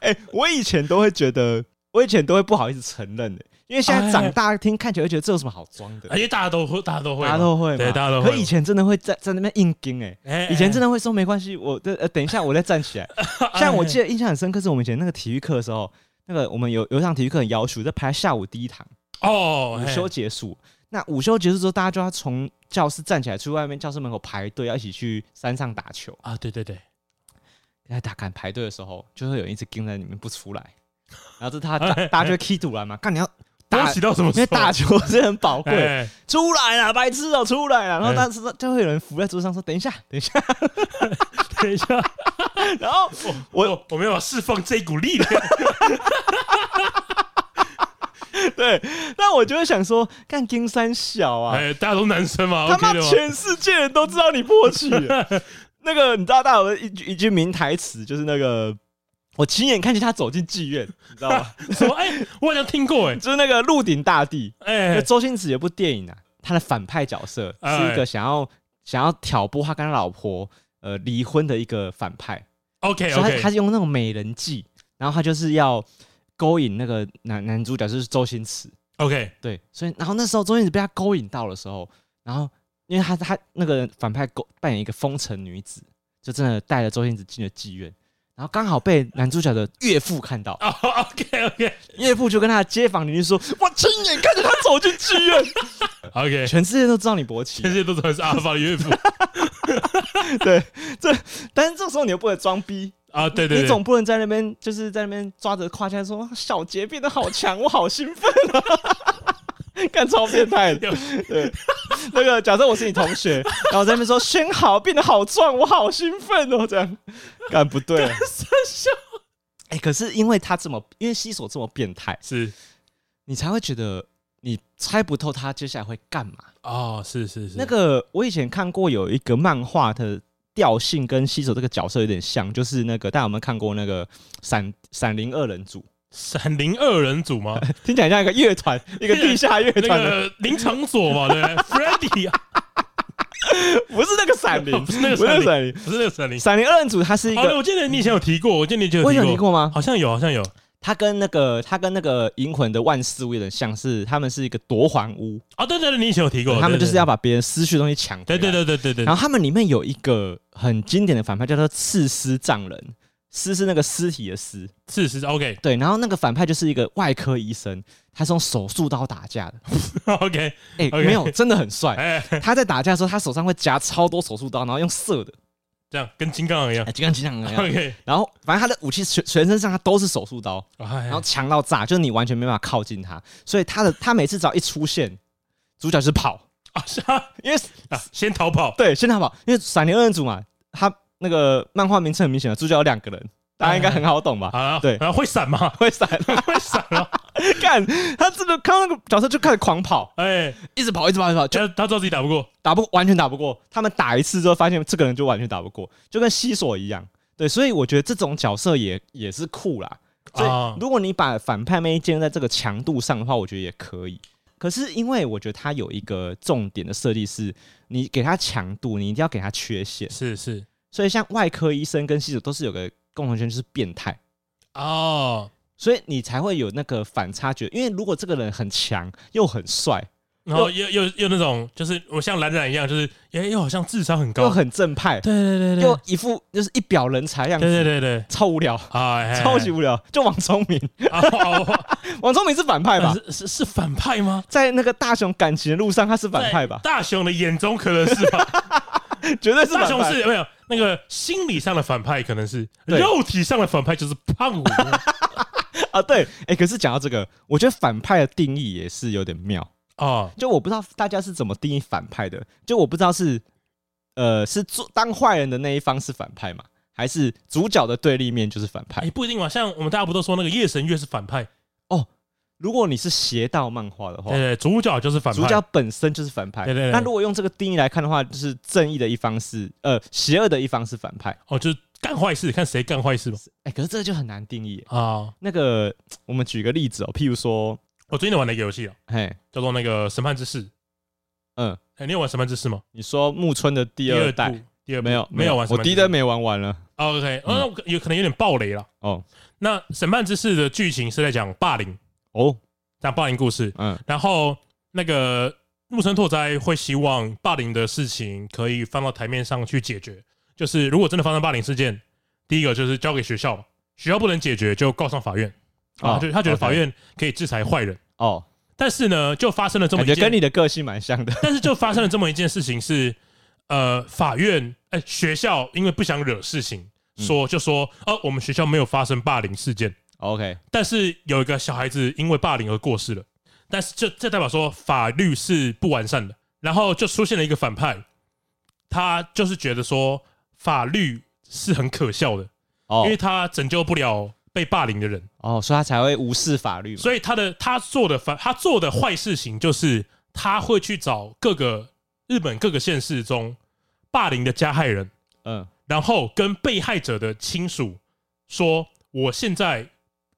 哎、欸，我以前都会觉得，我以前都会不好意思承认的、欸。因为现在长大听看起来会觉得这有什么好装的？而且大家都会，大家都会，大家都会，对，大家都会。可以前真的会在在那边硬撑哎，以前真的会说没关系，我呃等一下我再站起来。<laughs> 像我记得印象很深刻是我们以前那个体育课的时候，那个我们有有一场体育课很要求在排下午第一堂哦，午休结束。那午休结束之后，大家就要从教室站起来，去外面教室门口排队，要一起去山上打球啊！对对对，在打赶排队的时候，就会有人一直盯在里面不出来，然后这他大大家就会踢堵了嘛，看你要。打起到什么？因为打球是很宝贵。出来了，白痴哦，出来了。然后当时就会有人扶在桌上说：“等一下，等一下，<laughs> 等一下。<laughs> ”然后我我我没有释放这一股力量。<laughs> 对，但我就会想说，干金三小啊，哎，大家都男生嘛，他妈全世界人都知道你勃起。那个你知道，大家有一句一句名台词，就是那个。我亲眼看见他走进妓院，<laughs> 你知道吗？什么？哎、欸，我好像听过哎、欸，就是那个《鹿鼎大帝》哎、欸，周星驰有部电影啊，他的反派角色是一个想要、欸、想要挑拨他跟他老婆呃离婚的一个反派。OK OK，他他用那种美人计，然后他就是要勾引那个男男主角，就是周星驰。OK，对，所以然后那时候周星驰被他勾引到的时候，然后因为他他那个反派勾扮演一个风尘女子，就真的带着周星驰进了妓院。然后刚好被男主角的岳父看到。哦，OK OK，岳父就跟他的街坊邻居说：“我亲眼看着他走进剧院。”OK，全世界都知道你勃起，全世界都知道是阿发的岳父。<laughs> 对，这但是这时候你又不能装逼啊，对对，你总不能在那边就是在那边抓着胯下说：“小杰变得好强，我好兴奋啊！” <laughs> 干超变态的，对，那个假设我是你同学，<laughs> 然后在那边说轩豪变得好壮，我好兴奋哦，这样。干不对，哎，可是因为他这么，因为西索这么变态，是。你才会觉得你猜不透他接下来会干嘛。哦，是是是，那个我以前看过有一个漫画的调性跟西索这个角色有点像，就是那个大家有没有看过那个闪闪灵二人组？闪灵二人组吗？<laughs> 听起来像一个乐团，<laughs> 一个地下乐团的林场所嘛，对不对？<laughs> Freddy 啊，不是那个闪灵，不是那个闪灵，不是那个闪灵。闪灵二人组，他是一个。我记得你以前有提过，我记得你以前有提过吗？好像有，好像有。他跟那个，他跟那个银魂的万事屋有点像是，他们是一个夺还屋啊。对对对，你以前有提过，他们就是要把别人失去的东西抢。对对对对对对。然后他们里面有一个很经典的反派，叫做刺尸丈人。尸是那个尸体的尸，是是 OK，对，然后那个反派就是一个外科医生，他是用手术刀打架的，<laughs> OK，<laughs> 哎、欸，没有，真的很帅。他在打架的时候，他手上会夹超多手术刀，然后用射的，这样跟金刚一样，就跟金刚一样。OK，<laughs> 然后反正他的武器全全身上他都是手术刀，然后强到炸，就是你完全没办法靠近他，所以他的他每次只要一出现，主角就是跑啊，是啊，因为啊先逃跑，对，先逃跑，因为闪灵二人组嘛，他。那个漫画名称很明显的，主角有两个人，大家应该很好懂吧？啊，对，然后会闪吗？<laughs> 会闪，<laughs> 会闪啊！<laughs> 看，他这个看到那个角色就开始狂跑，哎，一直跑，一直跑，一直跑，就他知道自己打不过，打不完全打不过。他们打一次之后，发现这个人就完全打不过，就跟西索一样。对，所以我觉得这种角色也也是酷啦。所以如果你把反派魅建立在这个强度上的话，我觉得也可以。可是因为我觉得他有一个重点的设计是，你给他强度，你一定要给他缺陷。是是。所以，像外科医生跟西索都是有个共同圈，就是变态哦，所以你才会有那个反差觉。因为如果这个人很强又很帅，然后又又又那种，就是我像蓝染一样，就是又又好像智商很高，又很正派，对对对对，又一副就是一表人才样子，对对对对，超无聊啊，超级无聊。就王聪明，王聪明是反派吧？<laughs> 是是是反派吗？在那个大雄感情的路上，他是反派吧？大雄的眼中可能是吧，<laughs> 绝对是大雄是有没有？那个心理上的反派可能是，肉体上的反派就是胖虎。<laughs> 啊，对，哎，可是讲到这个，我觉得反派的定义也是有点妙啊。就我不知道大家是怎么定义反派的，就我不知道是呃是做当坏人的那一方是反派嘛，还是主角的对立面就是反派？哎，不一定嘛。像我们大家不都说那个夜神月是反派哦？如果你是邪道漫画的话，对对，主角就是反派，主角本身就是反派。对对对。那如果用这个定义来看的话，就是正义的一方是呃，邪恶的一方是反派。哦，就是干坏事，看谁干坏事吧。哎，可是这个就很难定义啊。那个，我们举个例子哦，譬如说，我最近玩了一个游戏哦，嘿，叫做那个审判之誓。嗯，哎，你有玩审判之誓吗？你说木村的第二代，第二没有没有玩，我第一代没玩完了。OK，那有可能有点暴雷了。哦，那审判之誓的剧情是在讲霸凌哦。讲霸凌故事，嗯，然后那个木村拓哉会希望霸凌的事情可以放到台面上去解决。就是如果真的发生霸凌事件，第一个就是交给学校，学校不能解决就告上法院啊。就他觉得法院可以制裁坏人哦。但是呢，就发生了这么一件，跟你的个性蛮像的。<laughs> 但是就发生了这么一件事情是，呃，法院哎，学校因为不想惹事情，说就说哦，我们学校没有发生霸凌事件。OK，但是有一个小孩子因为霸凌而过世了，但是这这代表说法律是不完善的，然后就出现了一个反派，他就是觉得说法律是很可笑的哦，因为他拯救不了被霸凌的人哦，所以他才会无视法律。所以他的他做的反他做的坏事情就是他会去找各个日本各个县市中霸凌的加害人，嗯，然后跟被害者的亲属说，我现在。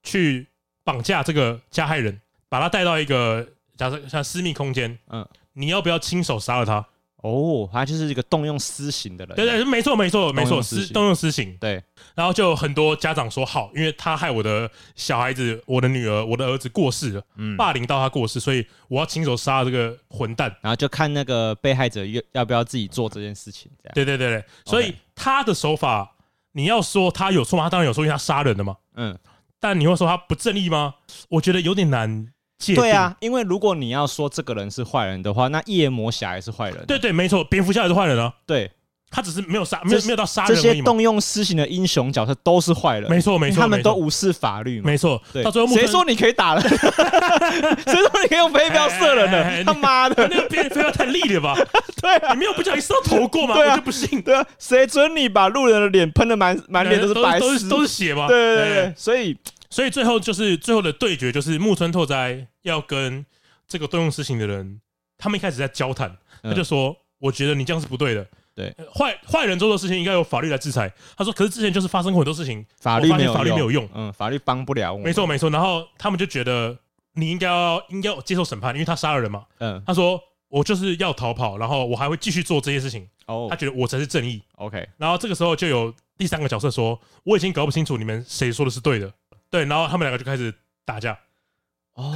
去绑架这个加害人，把他带到一个假设像私密空间，嗯，你要不要亲手杀了他？哦，他就是一个动用私刑的人。对对，没错没错没错，私动用私刑。对，然后就很多家长说好，因为他害我的小孩子、我的女儿、我的儿子过世了，嗯，霸凌到他过世，所以我要亲手杀了这个混蛋。然后就看那个被害者要要不要自己做这件事情。这样。对对对对，所以他的手法，你要说他有错吗？他当然有错，因为他杀人的嘛。嗯。但你会说他不正义吗？我觉得有点难界定。对啊，因为如果你要说这个人是坏人的话，那夜魔侠也是坏人。对对，没错，蝙蝠侠也是坏人啊。对，他只是没有杀，没有没有到杀人。这些动用私刑的英雄角色都是坏人。没错没错，他们都无视法律。没错，对。到最后，谁说你可以打人？<laughs> 谁说你可以用飞镖射人呢？他妈的，那个飞镖太利了吧？对啊，你没有不小心射到头过吗？我就不信。对啊，谁准你把路人的脸喷的满满脸都是白都是都是血吗？对对对，所以。所以最后就是最后的对决，就是木村拓哉要跟这个动用私刑的人，他们一开始在交谈，他就说：“我觉得你这样是不对的，对，坏坏人做的事情应该由法律来制裁。”他说：“可是之前就是发生过很多事情，法律没有法律没有用，嗯，法律帮不了我。”没错没错。然后他们就觉得你应该要应该要接受审判，因为他杀了人嘛。嗯，他说：“我就是要逃跑，然后我还会继续做这些事情。”哦，他觉得我才是正义。OK，然后这个时候就有第三个角色说：“我已经搞不清楚你们谁说的是对的。”对，然后他们两个就开始打架，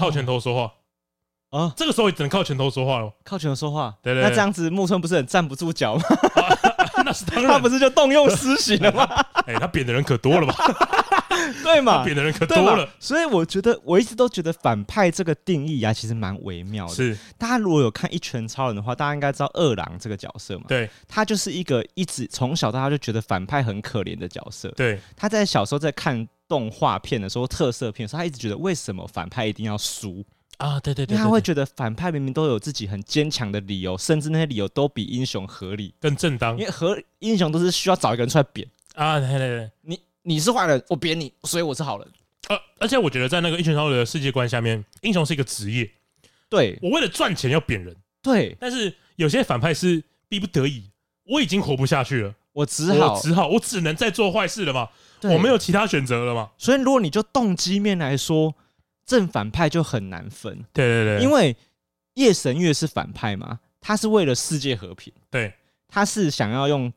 靠拳头说话啊！这个时候也只能靠拳头说话了，靠拳头说话。对对，那这样子木村不是很站不住脚吗？那是当然，他不是就动用私刑了吗？<laughs> 哎，他贬的人可多了吧？<laughs> 对嘛？贬的人可多了。所以我觉得，我一直都觉得反派这个定义啊，其实蛮微妙的。是，大家如果有看《一拳超人》的话，大家应该知道二郎这个角色嘛？对，他就是一个一直从小到大就觉得反派很可怜的角色。对，他在小时候在看。动画片的时候，特色片的时候，他一直觉得为什么反派一定要输啊？对对对，他会觉得反派明明都有自己很坚强的理由，甚至那些理由都比英雄合理、更正当。因为和英雄都是需要找一个人出来扁啊！对对对，你你是坏人，我扁你，所以我是好人。呃，而且我觉得在那个英雄超人的世界观下面，英雄是一个职业，对，我为了赚钱要扁人，对。但是有些反派是逼不得已，我已经活不下去了，我只好只好我只能再做坏事了嘛。我没有其他选择了嘛？所以如果你就动机面来说，正反派就很难分。对对对，因为夜神月是反派嘛，他是为了世界和平，对，他是想要用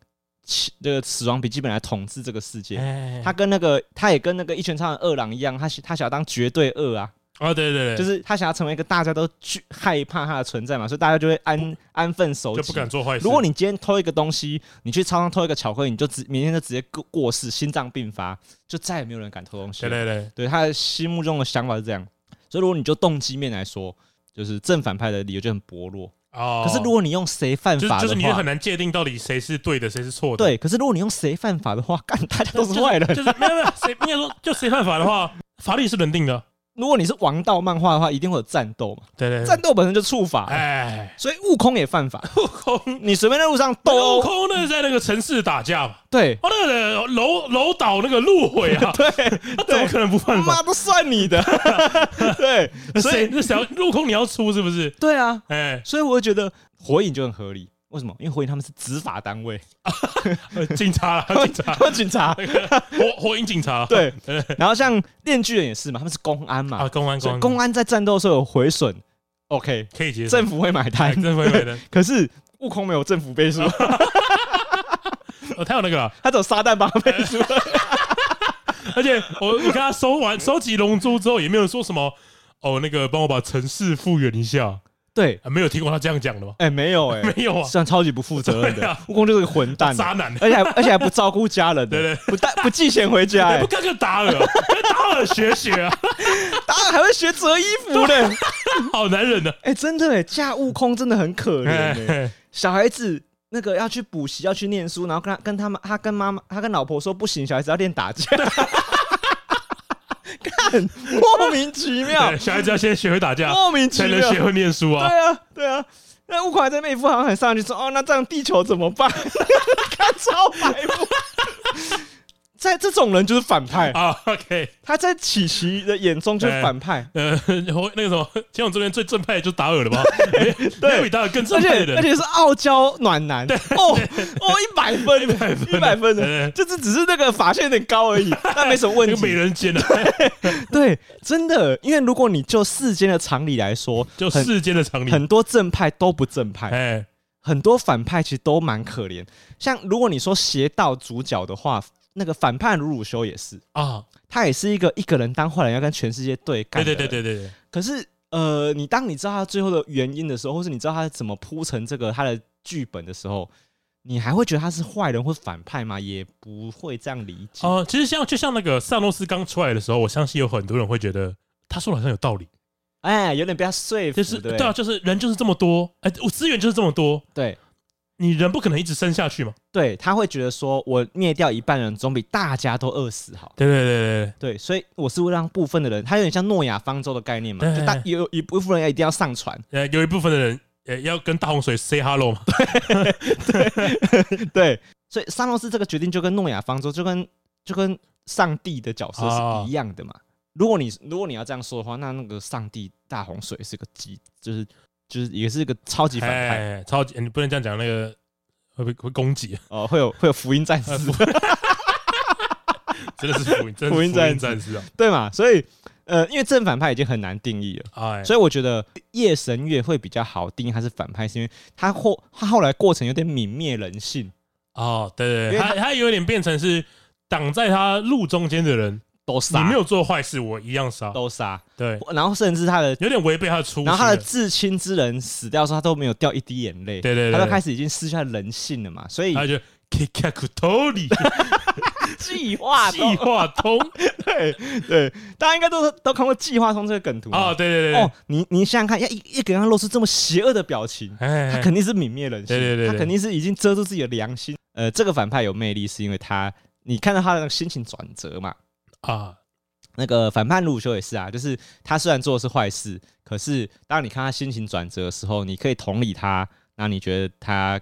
这个死亡笔记本来统治这个世界。他跟那个，他也跟那个一拳超人二郎一样，他他想要当绝对恶啊。哦，对对对，就是他想要成为一个大家都惧害怕他的存在嘛，所以大家就会安安分守己，就不敢做坏事。如果你今天偷一个东西，你去超商偷一个巧克力，你就直明天就直接过过世，心脏病发，就再也没有人敢偷东西。对对对，对他的心目中的想法是这样。所以如果你就动机面来说，就是正反派的理由就很薄弱哦。可是如果你用谁犯法的话，就是你很难界定到底谁是对的，谁是错的。对，可是如果你用谁犯法的话，干大家都是坏人，就是没有没有谁应该说就谁犯法的话。法律是人定的，如果你是王道漫画的话，一定会有战斗嘛，对对，战斗本身就触法，哎，所以悟空也犯法。悟空，你随便在路上斗，悟空那是在那个城市打架嘛，对，哦，那个楼楼倒那个路毁啊，<laughs> 对，他怎么可能不犯法？妈都算你的，<laughs> 对，所以那小悟空你要出是不是？对啊，哎，所以我就觉得火影就很合理。为什么？因为火影他们是执法单位，<laughs> 警察，<laughs> 警察，警察，<laughs> 火火影警察。对，然后像链锯人也是嘛，他们是公安嘛，啊，公安，公安，公安在战斗的时候有毁损，OK，可以接受，政府会买单，政府会买单。可是悟空没有政府背书，哦，他有那个，他只有撒旦帮他背书，而且我你看他收完收集龙珠之后，也没有说什么哦，那个帮我把城市复原一下。对，没有听过他这样讲的吗？哎，没有，哎，<laughs> 没有啊，这样超级不负责任的。悟空就是个混蛋，渣男，而且还而且还不照顾家人，对对，不带不寄钱回家，不跟个达尔，跟达尔学学啊，<laughs> 达尔还会学折衣服的，好男人呢。哎，真的哎，嫁悟空真的很可怜，小孩子那个要去补习，要去念书，然后跟他跟他们，他跟妈妈，他跟老婆说不行，小孩子要练打架。<laughs> <laughs> 看，莫名其妙。<laughs> 小孩子要先学会打架，莫名其妙才能学会念书啊。对啊，对啊。那悟空还在那一副好像很上去说：“哦，那这样地球怎么办？” <laughs> 看超白目。在这种人就是反派啊。OK，他在琪琪的眼中就是反派。呃，那个什么，天王这边最正派的就是达尔了吧？<laughs> 对，比达尔更正派的，而且是傲娇暖男。哦哦，一百分，一百分，一百分的，就是只是那个发线有点高而已，但没什么问题。美人尖的，对，真的，因为如果你就世间的常理来说，就世间的常理，很多正派都不正派，哎，很多反派其实都蛮可怜。像如果你说邪道主角的话。那个反叛鲁鲁修也是啊，他也是一个一个人当坏人要跟全世界对干。对对对对对对。可是呃，你当你知道他最后的原因的时候，或是你知道他怎么铺成这个他的剧本的时候，你还会觉得他是坏人或反派吗？也不会这样理解。哦，其实像就像那个萨诺斯刚出来的时候，我相信有很多人会觉得他说的好像有道理。哎，有点被他说服。就是对啊，就是人就是这么多，哎，我资源就是这么多，对。你人不可能一直生下去嘛？对，他会觉得说，我灭掉一半人，总比大家都饿死好。对对对对对，所以我是会让部分的人，他有点像诺亚方舟的概念嘛，就大有一部分人一定要上船，呃，有一部分的人呃要跟大洪水 say hello 嘛。<laughs> 对对对，所以萨诺斯这个决定就跟诺亚方舟，就跟就跟上帝的角色是一样的嘛。如果你如果你要这样说的话，那那个上帝大洪水是个机，就是。就是也是一个超级反派，超级你不能这样讲，那个会会会攻击。哦，会有会有福音战士，<laughs> 真的是福音福音战士。啊，对嘛？所以呃，因为正反派已经很难定义了，所以我觉得夜神月会比较好定义他是反派，是因为他后他后来过程有点泯灭人性。哦，对对对，他他有点变成是挡在他路中间的人。都杀，你没有做坏事，我一样杀。都杀，对。然后甚至他的有点违背他的初心。然后他的至亲之人死掉的时候，他都没有掉一滴眼泪。对对对，他都开始已经失去人性了嘛。所以他就 Kikakutori 计划 <laughs> 计划通，<laughs> 对对，大家应该都都看过计划通这个梗图啊。对对对，哦，你你想想看，要一一个人露出这么邪恶的表情，他肯定是泯灭人性。对对对，他肯定是已经遮住自己的良心。呃，这个反派有魅力，是因为他你看到他的心情转折嘛。啊。那个反叛鲁鲁修也是啊，就是他虽然做的是坏事，可是当你看他心情转折的时候，你可以同理他，那你觉得他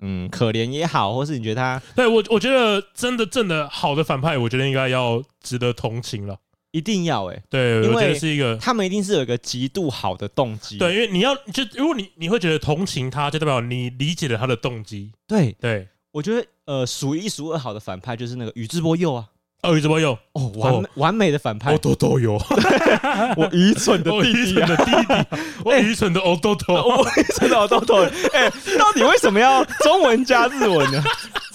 嗯可怜也好，或是你觉得他对我，我觉得真的正的好的反派，我觉得应该要值得同情了，一定要哎、欸，对，我觉得是一个他们一定是有一个极度好的动机，对，因为你要就如果你你会觉得同情他，就代表你理解了他的动机，对。对，我觉得呃数一数二好的反派就是那个宇智波鼬啊。哦，宇智波鼬哦，完完美的反派，我，都都有。<laughs> 我愚蠢的弟弟，的弟弟，我愚蠢的哦，豆豆，我愚蠢的哦，都都。<laughs> 哎，到底为什么要中文加日文呢？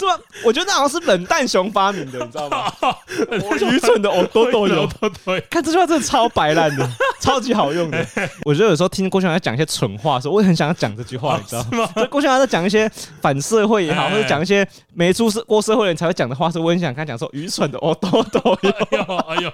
是吧？我觉得那好像是冷淡熊发明的，你知道吗？<laughs> 我愚蠢的哦，都都有，<laughs> 看这句话真的超白烂的，<laughs> 超级好用的。我觉得有时候听郭襄在讲一些蠢话的时候，我也很想要讲这句话，你知道吗？郭襄在讲一些反社会也好，或者讲一些没出过社会人才会讲的话，是我很想跟他讲说愚蠢的哦。都都有，哎呦，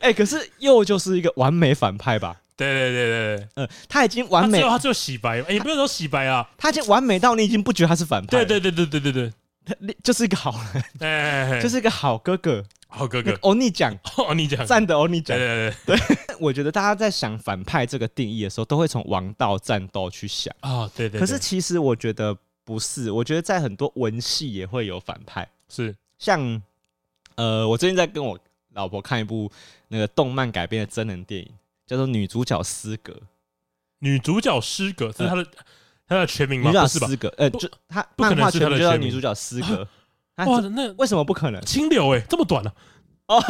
哎，可是又就是一个完美反派吧？对对对对对，嗯，他已经完美，他最后洗白，哎，也不用说洗白啊，他已经完美到你已经不觉得他是反派。对对对对对对对，就是一个好人，哎，就是一个好哥哥。好哥哥，欧尼酱，欧尼酱，赞的欧尼酱。对对对。对，<laughs> 我觉得大家在想反派这个定义的时候，都会从王道战斗去想。啊。对对。可是其实我觉得不是，我觉得在很多文戏也会有反派，是。像呃，我最近在跟我老婆看一部那个动漫改编的真人电影，叫做《女主角失格》。女主角失格，这是她的她的全名吗？女主角失格，呃，就她漫画全名就叫女主角失格。<laughs> 哇，那为什么不可能？清流哎，这么短呢？哦，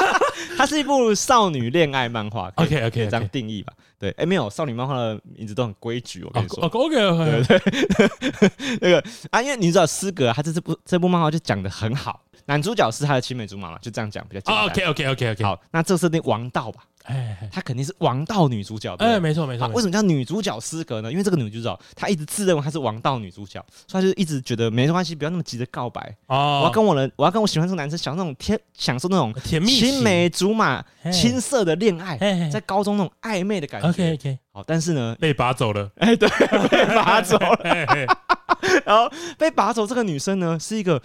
<laughs> 它是一部少女恋爱漫画。OK OK，这样定义吧。对，哎，没有少女漫画的名字都很规矩，我跟你说。OK OK，对对，<laughs> 那个啊，因为女主角失格，她这这部这部漫画就讲的很好。男主角是她的青梅竹马嘛，就这样讲比较简单。OK OK OK OK，好，那这是那王道吧。哎，她肯定是王道女主角。哎，没错没错。为什么叫女主角失格呢？因为这个女主角她一直自认为她是王道女主角，所以她就一直觉得没关系，不要那么急着告白。哦，我要跟我的，我要跟我喜欢这个男生享受那种甜，享受那种甜蜜青梅竹马、青涩的恋爱，在高中那种暧昧的感觉。OK OK，好，但是呢，被拔走了。<laughs> 哎，对，被拔走了。<laughs> 然后被拔走这个女生呢，是一个。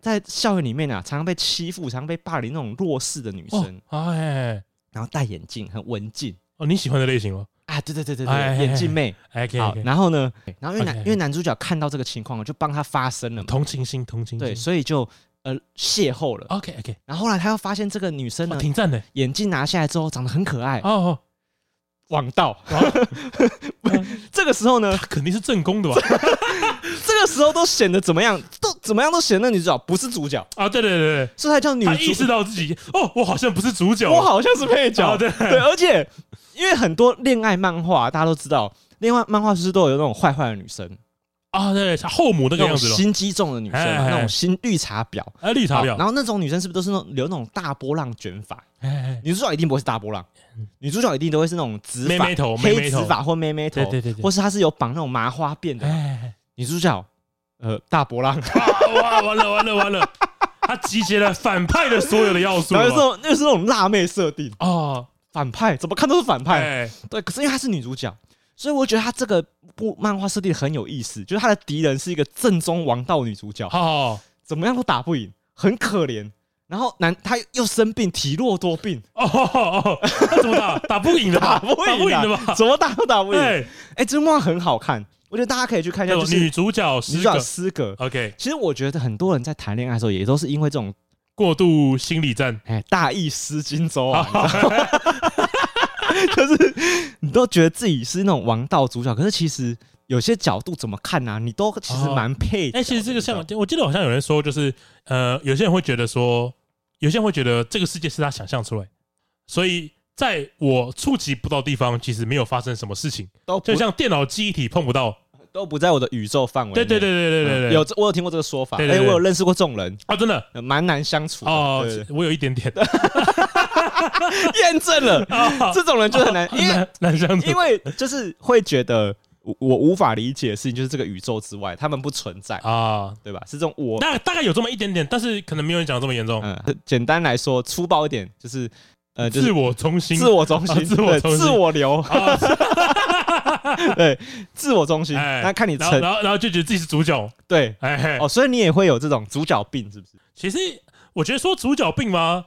在校园里面啊，常常被欺负、常常被霸凌那种弱势的女生，哎，然后戴眼镜，很文静。哦，你喜欢的类型吗？啊，对对对对对，眼镜妹，好，然后呢，然后因为男因为男主角看到这个情况，就帮他发声了，同情心，同情心，对，所以就呃邂逅了，OK OK，然后后来他又发现这个女生呢，挺赞的，眼镜拿下来之后长得很可爱，哦，王道，<laughs> 这个时候呢，他肯定是正宫的吧？<laughs> 这个时候都显得怎么样？都怎么样？都显得女主角不是主角啊！对对对对，所以才叫女主。他意识到自己哦，我好像不是主角，我好像是配角。对对，而且因为很多恋爱漫画，大家都知道，恋爱漫画是不是都有那种坏坏的女生啊？对，像后母那个样子，心机重的女生，那种心绿茶婊，哎，绿茶婊。然后那种女生是不是都是那种留那种大波浪卷发？女主角一定不会是大波浪，女主角一定都会是那种直发、黑直发或妹妹头，对对对，或是她是有绑那种麻花辫的。女主角。呃，大波浪，<laughs> 哇，完了完了完了，她集结了反派的所有的要素，然 <laughs> 后那是那种辣妹设定。哦，反派怎么看都是反派，对，可是因为她是女主角，所以我觉得她这个部漫画设定很有意思，就是她的敌人是一个正宗王道女主角，哦，怎么样都打不赢，很可怜，然后男他又生病，体弱多病，哦 <laughs> 哦，怎么打 <laughs> 打不赢的吧？打不赢的吧？怎么打都打不赢，哎，这漫画很好看。我觉得大家可以去看一下，就是女主角女主角失格。OK，其实我觉得很多人在谈恋爱的时候，也都是因为这种过度心理战，<laughs> 哎，大意失荆州啊，就是你都觉得自己是那种王道主角，可是其实有些角度怎么看呢？你都其实蛮配。哎，其实这个像我记得好像有人说，就是呃，有些人会觉得说，有些人会觉得这个世界是他想象出来，所以。在我触及不到地方，其实没有发生什么事情，都就像电脑记忆体碰不到，都不在我的宇宙范围。对对对对对对对，有我有听过这个说法，哎，我有认识过这种人。啊，真的？蛮难相处哦。我有一点点。<laughs> 验证了，<laughs> 这种人就很难，因为难相处，因为就是会觉得我我无法理解的事情，就是这个宇宙之外，他们不存在啊，对吧？是这种我大大概有这么一点点，但是可能没有人讲这么严重。嗯，简单来说，粗暴一点就是。呃，自我中心，自我中心，自我自我流，<laughs> <laughs> 对，自我中心。那看你成，然后然后就觉得自己是主角，对，哦，所以你也会有这种主角病，是不是？其实我觉得说主角病吗？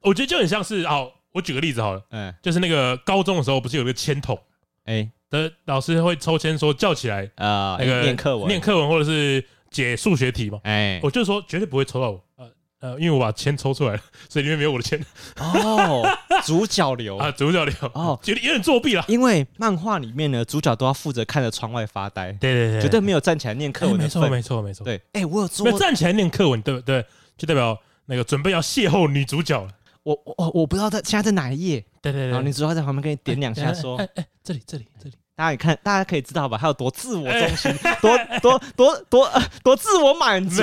我觉得就很像是，哦，我举个例子好了，嗯，就是那个高中的时候，不是有个签筒，哎，的老师会抽签说叫起来啊，那个念课文，念课文或者是解数学题嘛，哎，我就说绝对不会抽到我。呃呃，因为我把签抽出来了，<laughs> 所以里面没有我的签。哦，主角流 <laughs> 啊，主角流哦，觉得有点作弊了。因为漫画里面呢，主角都要负责看着窗外发呆，对对对，绝对没有站起来念课文。没错没错没错。对，哎，我有做。站起来念课文，对不对？就代表那个准备要邂逅女主角了。我我我不知道在现在在哪一页。对对对。然后女主角在旁边给你点两下，说：“哎哎，这里这里这里。”大家也看，大家可以知道吧？他有多自我中心，多多多多多自我满足。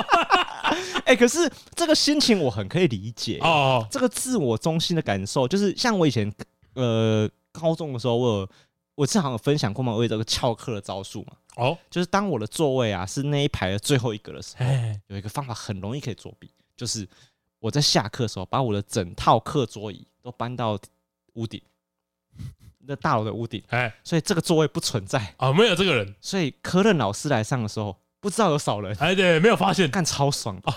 <laughs> 哎，可是这个心情我很可以理解哦。这个自我中心的感受，就是像我以前呃高中的时候，我有我正好有分享过嘛，我有这个翘课的招数嘛。哦，就是当我的座位啊是那一排的最后一个的时候，有一个方法很容易可以作弊，就是我在下课的时候把我的整套课桌椅都搬到屋顶。那大楼的屋顶，哎，所以这个座位不存在。啊，没有这个人，所以科任老师来上的时候，不知道有少人，哎，对，没有发现。干超爽。啊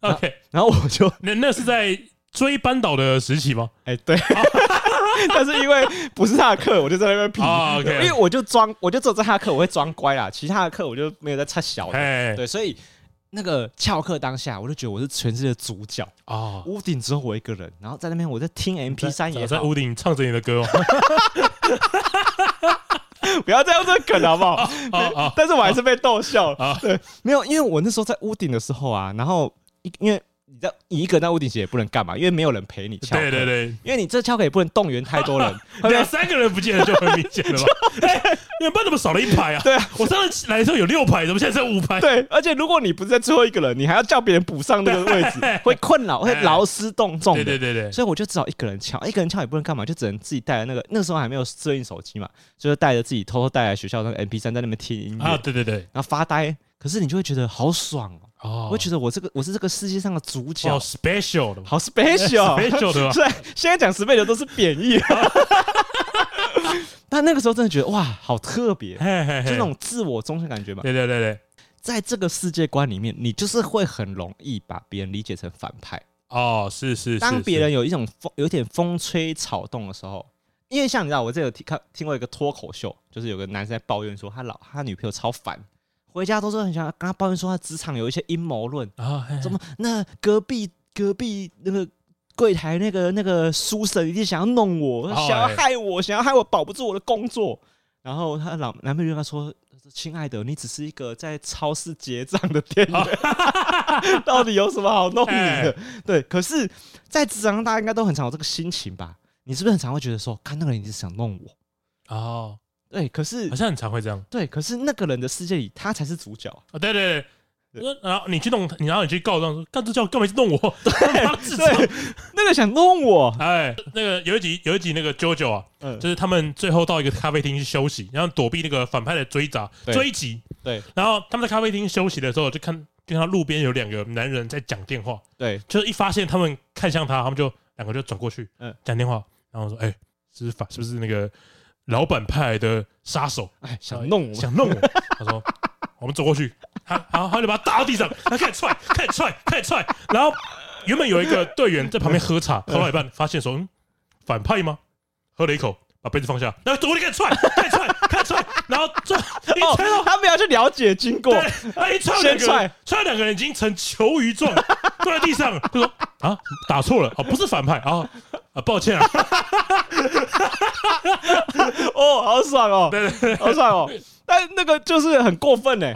OK，然后我就那那是在追班导的时期吗？哎，对，<laughs> 但是因为不是他的课，我就在那边皮。啊，OK，因为我就装，我就只有在他的课我会装乖啦，其他的课我就没有在插小的。哎，对，所以那个翘课当下，我就觉得我是全世界的主角啊。屋顶只有我一个人，然后在那边我在听 M P 三也，在屋顶唱着你的歌哦。<laughs> 不要再用这个梗好不好？<laughs> 但是我还是被逗笑了。对，没有，因为我那时候在屋顶的时候啊，然后因为。你在你一个人在屋顶写也不能干嘛，因为没有人陪你翘。对对对，因为你这翘课也不能动员太多人，<laughs> 两三个人不见了就很明显了吧？哎，你们班怎么少了一排啊？对啊，我上次来的时候有六排，怎么现在只有五排？对，而且如果你不是在最后一个人，你还要叫别人补上那个位置，<laughs> 会困扰，会劳师动众。对对对对，所以我就只好一个人翘，一个人翘也不能干嘛，就只能自己带着那个那个时候还没有摄影手机嘛，就是带着自己偷偷带来学校那个 MP 三在那边听音乐啊，对对对，然后发呆。可是你就会觉得好爽哦。哦，我会觉得我这个我是这个世界上的主角，好 special 的，好 special，special 的。对，现在讲 special 都是贬义。<laughs> 但那个时候真的觉得哇，好特别，就那种自我中心感觉嘛。对对对对，在这个世界观里面，你就是会很容易把别人理解成反派。哦，是是。当别人有一种风，有点风吹草动的时候，因为像你知道，我这有听看听过一个脱口秀，就是有个男生在抱怨说他老他女朋友超烦。回家都是很想跟他抱怨说他职场有一些阴谋论啊，怎么那隔壁隔壁那个柜台那个那个书生一定想要弄我，想要害我，想要害我保不住我的工作。然后他老男朋友跟他说：“亲爱的，你只是一个在超市结账的店员，<laughs> 到底有什么好弄你的？”对，可是，在职场上大家应该都很常有这个心情吧？你是不是很常会觉得说，看那个人一直想弄我？哦。对，可是好像很常会这样。对，可是那个人的世界里，他才是主角啊！对对对，然后你去弄，你然后你去告状说，干这叫干嘛去弄我？对，<laughs> 对，那个想弄我。哎，那个有一集有一集那个 JoJo 啊，就是他们最后到一个咖啡厅去休息，然后躲避那个反派的追砸追击。对，然后他们在咖啡厅休息的时候，就看就看到路边有两个男人在讲电话。对，就是一发现他们看向他，他们就两个就转过去，嗯，讲电话，然后说，哎，是不是反是不是那个？老板派来的杀手，哎，想弄我，想弄我。他说：“ <laughs> 我们走过去，他，然后他就把他打到地上，他开始踹，开始踹，开始踹。然后原本有一个队员在旁边喝茶，喝到一半发现说，嗯，反派吗？喝了一口，把杯子放下，然后走过去开始踹，开始踹，开始踹。然后这，<laughs> 哦，他们要去了解经过。他一踹，先踹，踹两个人已经成球鱼状，坐在地上。他说：啊，打错了，哦，不是反派啊。”抱歉啊！<laughs> 哦，好爽哦，对对对，好爽哦。但那个就是很过分呢，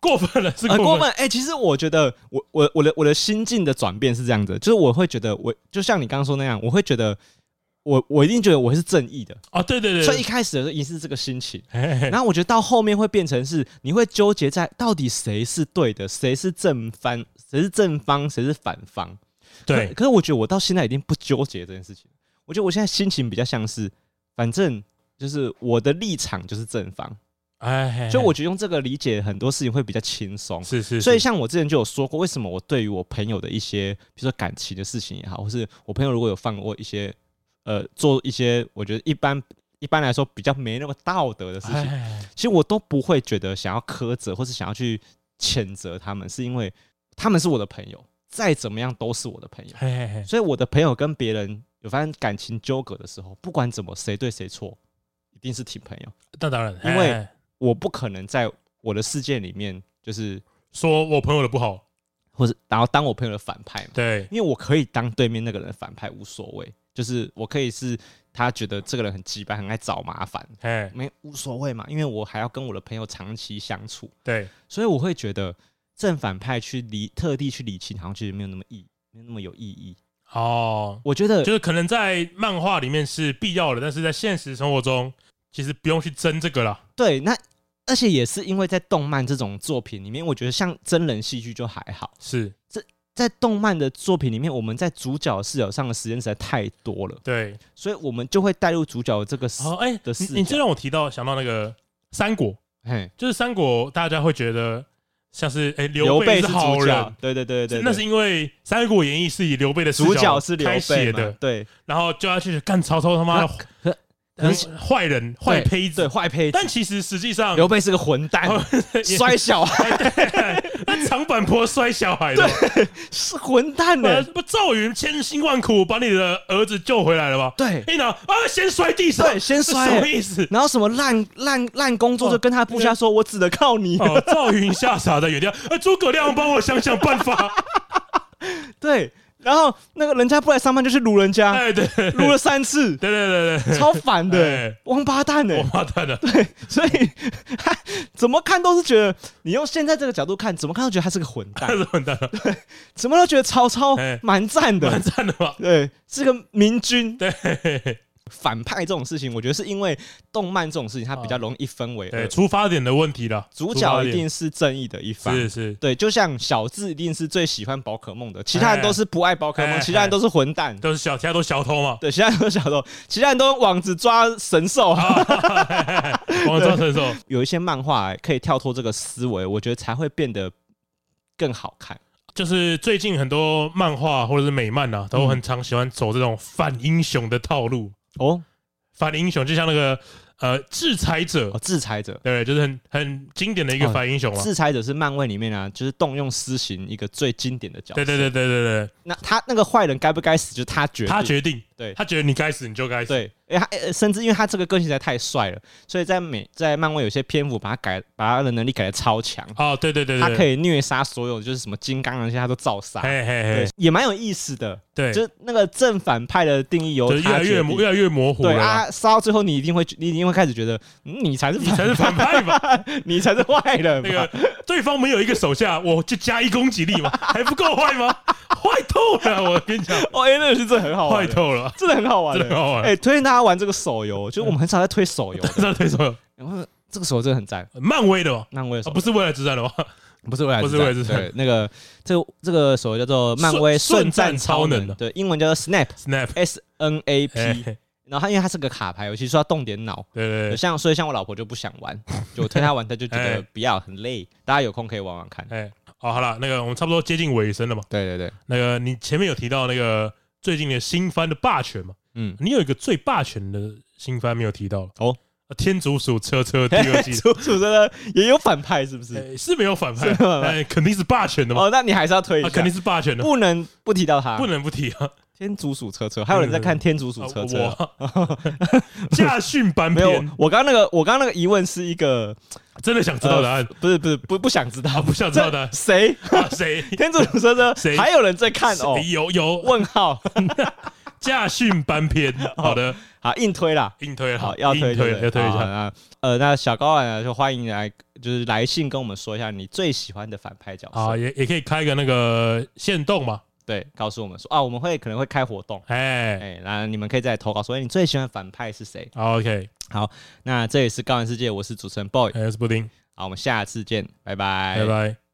过分了，是很过分。哎，其实我觉得，我我我的我的心境的转变是这样子，就是我会觉得，我就像你刚刚说那样，我会觉得，我我一定觉得我是正义的啊。对对对，所以一开始的时候，也是这个心情，然后我觉得到后面会变成是，你会纠结在到底谁是对的，谁是正方，谁是正方，谁是反方。对可，可是我觉得我到现在已经不纠结这件事情。我觉得我现在心情比较像是，反正就是我的立场就是正方，哎，所以我觉得用这个理解很多事情会比较轻松。是，是是。所以像我之前就有说过，为什么我对于我朋友的一些，比如说感情的事情也好，或是我朋友如果有犯过一些，呃，做一些我觉得一般一般来说比较没那么道德的事情，其实我都不会觉得想要苛责或是想要去谴责他们，是因为他们是我的朋友。再怎么样都是我的朋友，嘿嘿嘿，所以我的朋友跟别人有发生感情纠葛的时候，不管怎么谁对谁错，一定是挺朋友。那当然，因为我不可能在我的世界里面就是说我朋友的不好，或者然后当我朋友的反派嘛。对，因为我可以当对面那个人的反派无所谓，就是我可以是他觉得这个人很鸡掰，很爱找麻烦，没无所谓嘛，因为我还要跟我的朋友长期相处。对，所以我会觉得。正反派去理特地去理清，好像其实没有那么意，没有那么有意义哦。我觉得就是可能在漫画里面是必要的，但是在现实生活中其实不用去争这个了。对，那而且也是因为在动漫这种作品里面，我觉得像真人戏剧就还好。是，这在动漫的作品里面，我们在主角视角上的时间实在太多了。对，所以我们就会带入主角这个哦，哎的视角。你这让我提到想到那个三国，嘿，就是三国，大家会觉得。像是哎，刘备是好人，对对对对，那是因为《三国演义》是以刘备的主角是开写的，对，然后就要去干曹操他妈的，很坏人坏胚子，坏胚子，但其实实际上刘备是个混蛋，摔小孩，<laughs> 那长坂坡摔小孩的，是混蛋的。不，赵云千辛万苦把你的儿子救回来了吧？对，一拿啊，先摔地上，对，先摔，什么意思？然后什么烂烂烂工作就跟他部下说，我只能靠你。赵云吓傻在原地，啊，诸葛亮帮我想想办法。<laughs> 对。然后那个人家不来上班就去撸人家，哎对，撸了三次，对对对对，超烦的，王八蛋呢，王八蛋的，对，所以怎么看都是觉得，你用现在这个角度看，怎么看都觉得他是个混蛋，是混蛋，对，怎么都觉得曹操蛮赞的，蛮赞的吧，对，是个明君，对。反派这种事情，我觉得是因为动漫这种事情，它比较容易一分为二。对，出发点的问题了。主角一定是正义的一方，是是。对，就像小智一定是最喜欢宝可梦的，其他人都是不爱宝可梦，其他人都是混蛋，都是小，其他都小偷嘛。对，其他人都是小偷，其他人都用网子抓神兽，<laughs> 网子抓神兽。<laughs> 有一些漫画可以跳脱这个思维，我觉得才会变得更好看。就是最近很多漫画或者是美漫啊，都很常喜欢走这种反英雄的套路。哦，反英雄就像那个呃，制裁者，哦，制裁者，对，就是很很经典的一个反英雄嘛。制裁者是漫威里面啊，就是动用私刑一个最经典的角色。对对对对对对。那他那个坏人该不该死，就是他决定，他决定，对，他觉得你该死，你就该死。对。哎，他甚至因为他这个个性实在太帅了，所以在美在漫威有些篇幅把他改，把他的能力改得超强。哦，对对对，他可以虐杀所有，就是什么金刚那些他都照杀。嘿嘿嘿，也蛮有意思的。对，就那个正反派的定义有越来越模越来越模糊。对啊，杀到最后你一定会你一定会开始觉得，你才是你才是反派吧？你才是 <laughs> 坏人。那个对方没有一个手下，我就加一攻击力嘛，还不够坏吗？<laughs> 坏透了！我跟你讲，哦，哎，那个是真的很好玩，坏透了，<laughs> 真的很好玩，真的很好玩。哎，推荐大家玩这个手游。<laughs> 就是我们很少在推手游，<laughs> 在推手游，然后这个手游真的很赞，漫威的，漫威的，不是未来之战的吗？不是未来，不是未来之战，那个这个这个手游叫做漫威瞬战超能，对，英文叫做 Snap，Snap，S N A P。然后它因为它是个卡牌游戏，需要动点脑，对对，像所以像我老婆就不想玩，就我推她玩，她就觉得不要很累。大家有空可以玩玩看。哎，好，好了，那个我们差不多接近尾声了嘛？对对对，那个你前面有提到那个最近的新番的霸权嘛？嗯，你有一个最霸权的。新番没有提到哦，天竺鼠车车 <laughs> 第二季，天竺鼠车车也有反派是不是？是没有反派，哎，肯定是霸权的嘛。哦，那你还是要推一下，肯定是霸权的，不能不提到他，不能不提啊。天竺鼠车车，还有人在看天竺鼠车车，<laughs> 驾训班篇。我刚刚那个，我刚刚那个疑问是一个真的想知道答案，不是不是不不想知道，不想知道的 <laughs> 谁？谁？<laughs> 天竺鼠车车谁？还有人在看哦？有有。问号。驾训班片，好的，好硬推啦，硬推好要推推要推一下。啊，呃，那小高啊，就欢迎来，就是来信跟我们说一下你最喜欢的反派角色。啊，也也可以开个那个限动嘛，对，告诉我们说啊，我们会可能会开活动，哎。哎，那你们可以再投稿说，哎，你最喜欢反派是谁？OK，好，那这里是高人世界，我是主持人 boy，我是布丁，好，我们下次见，拜拜，拜拜。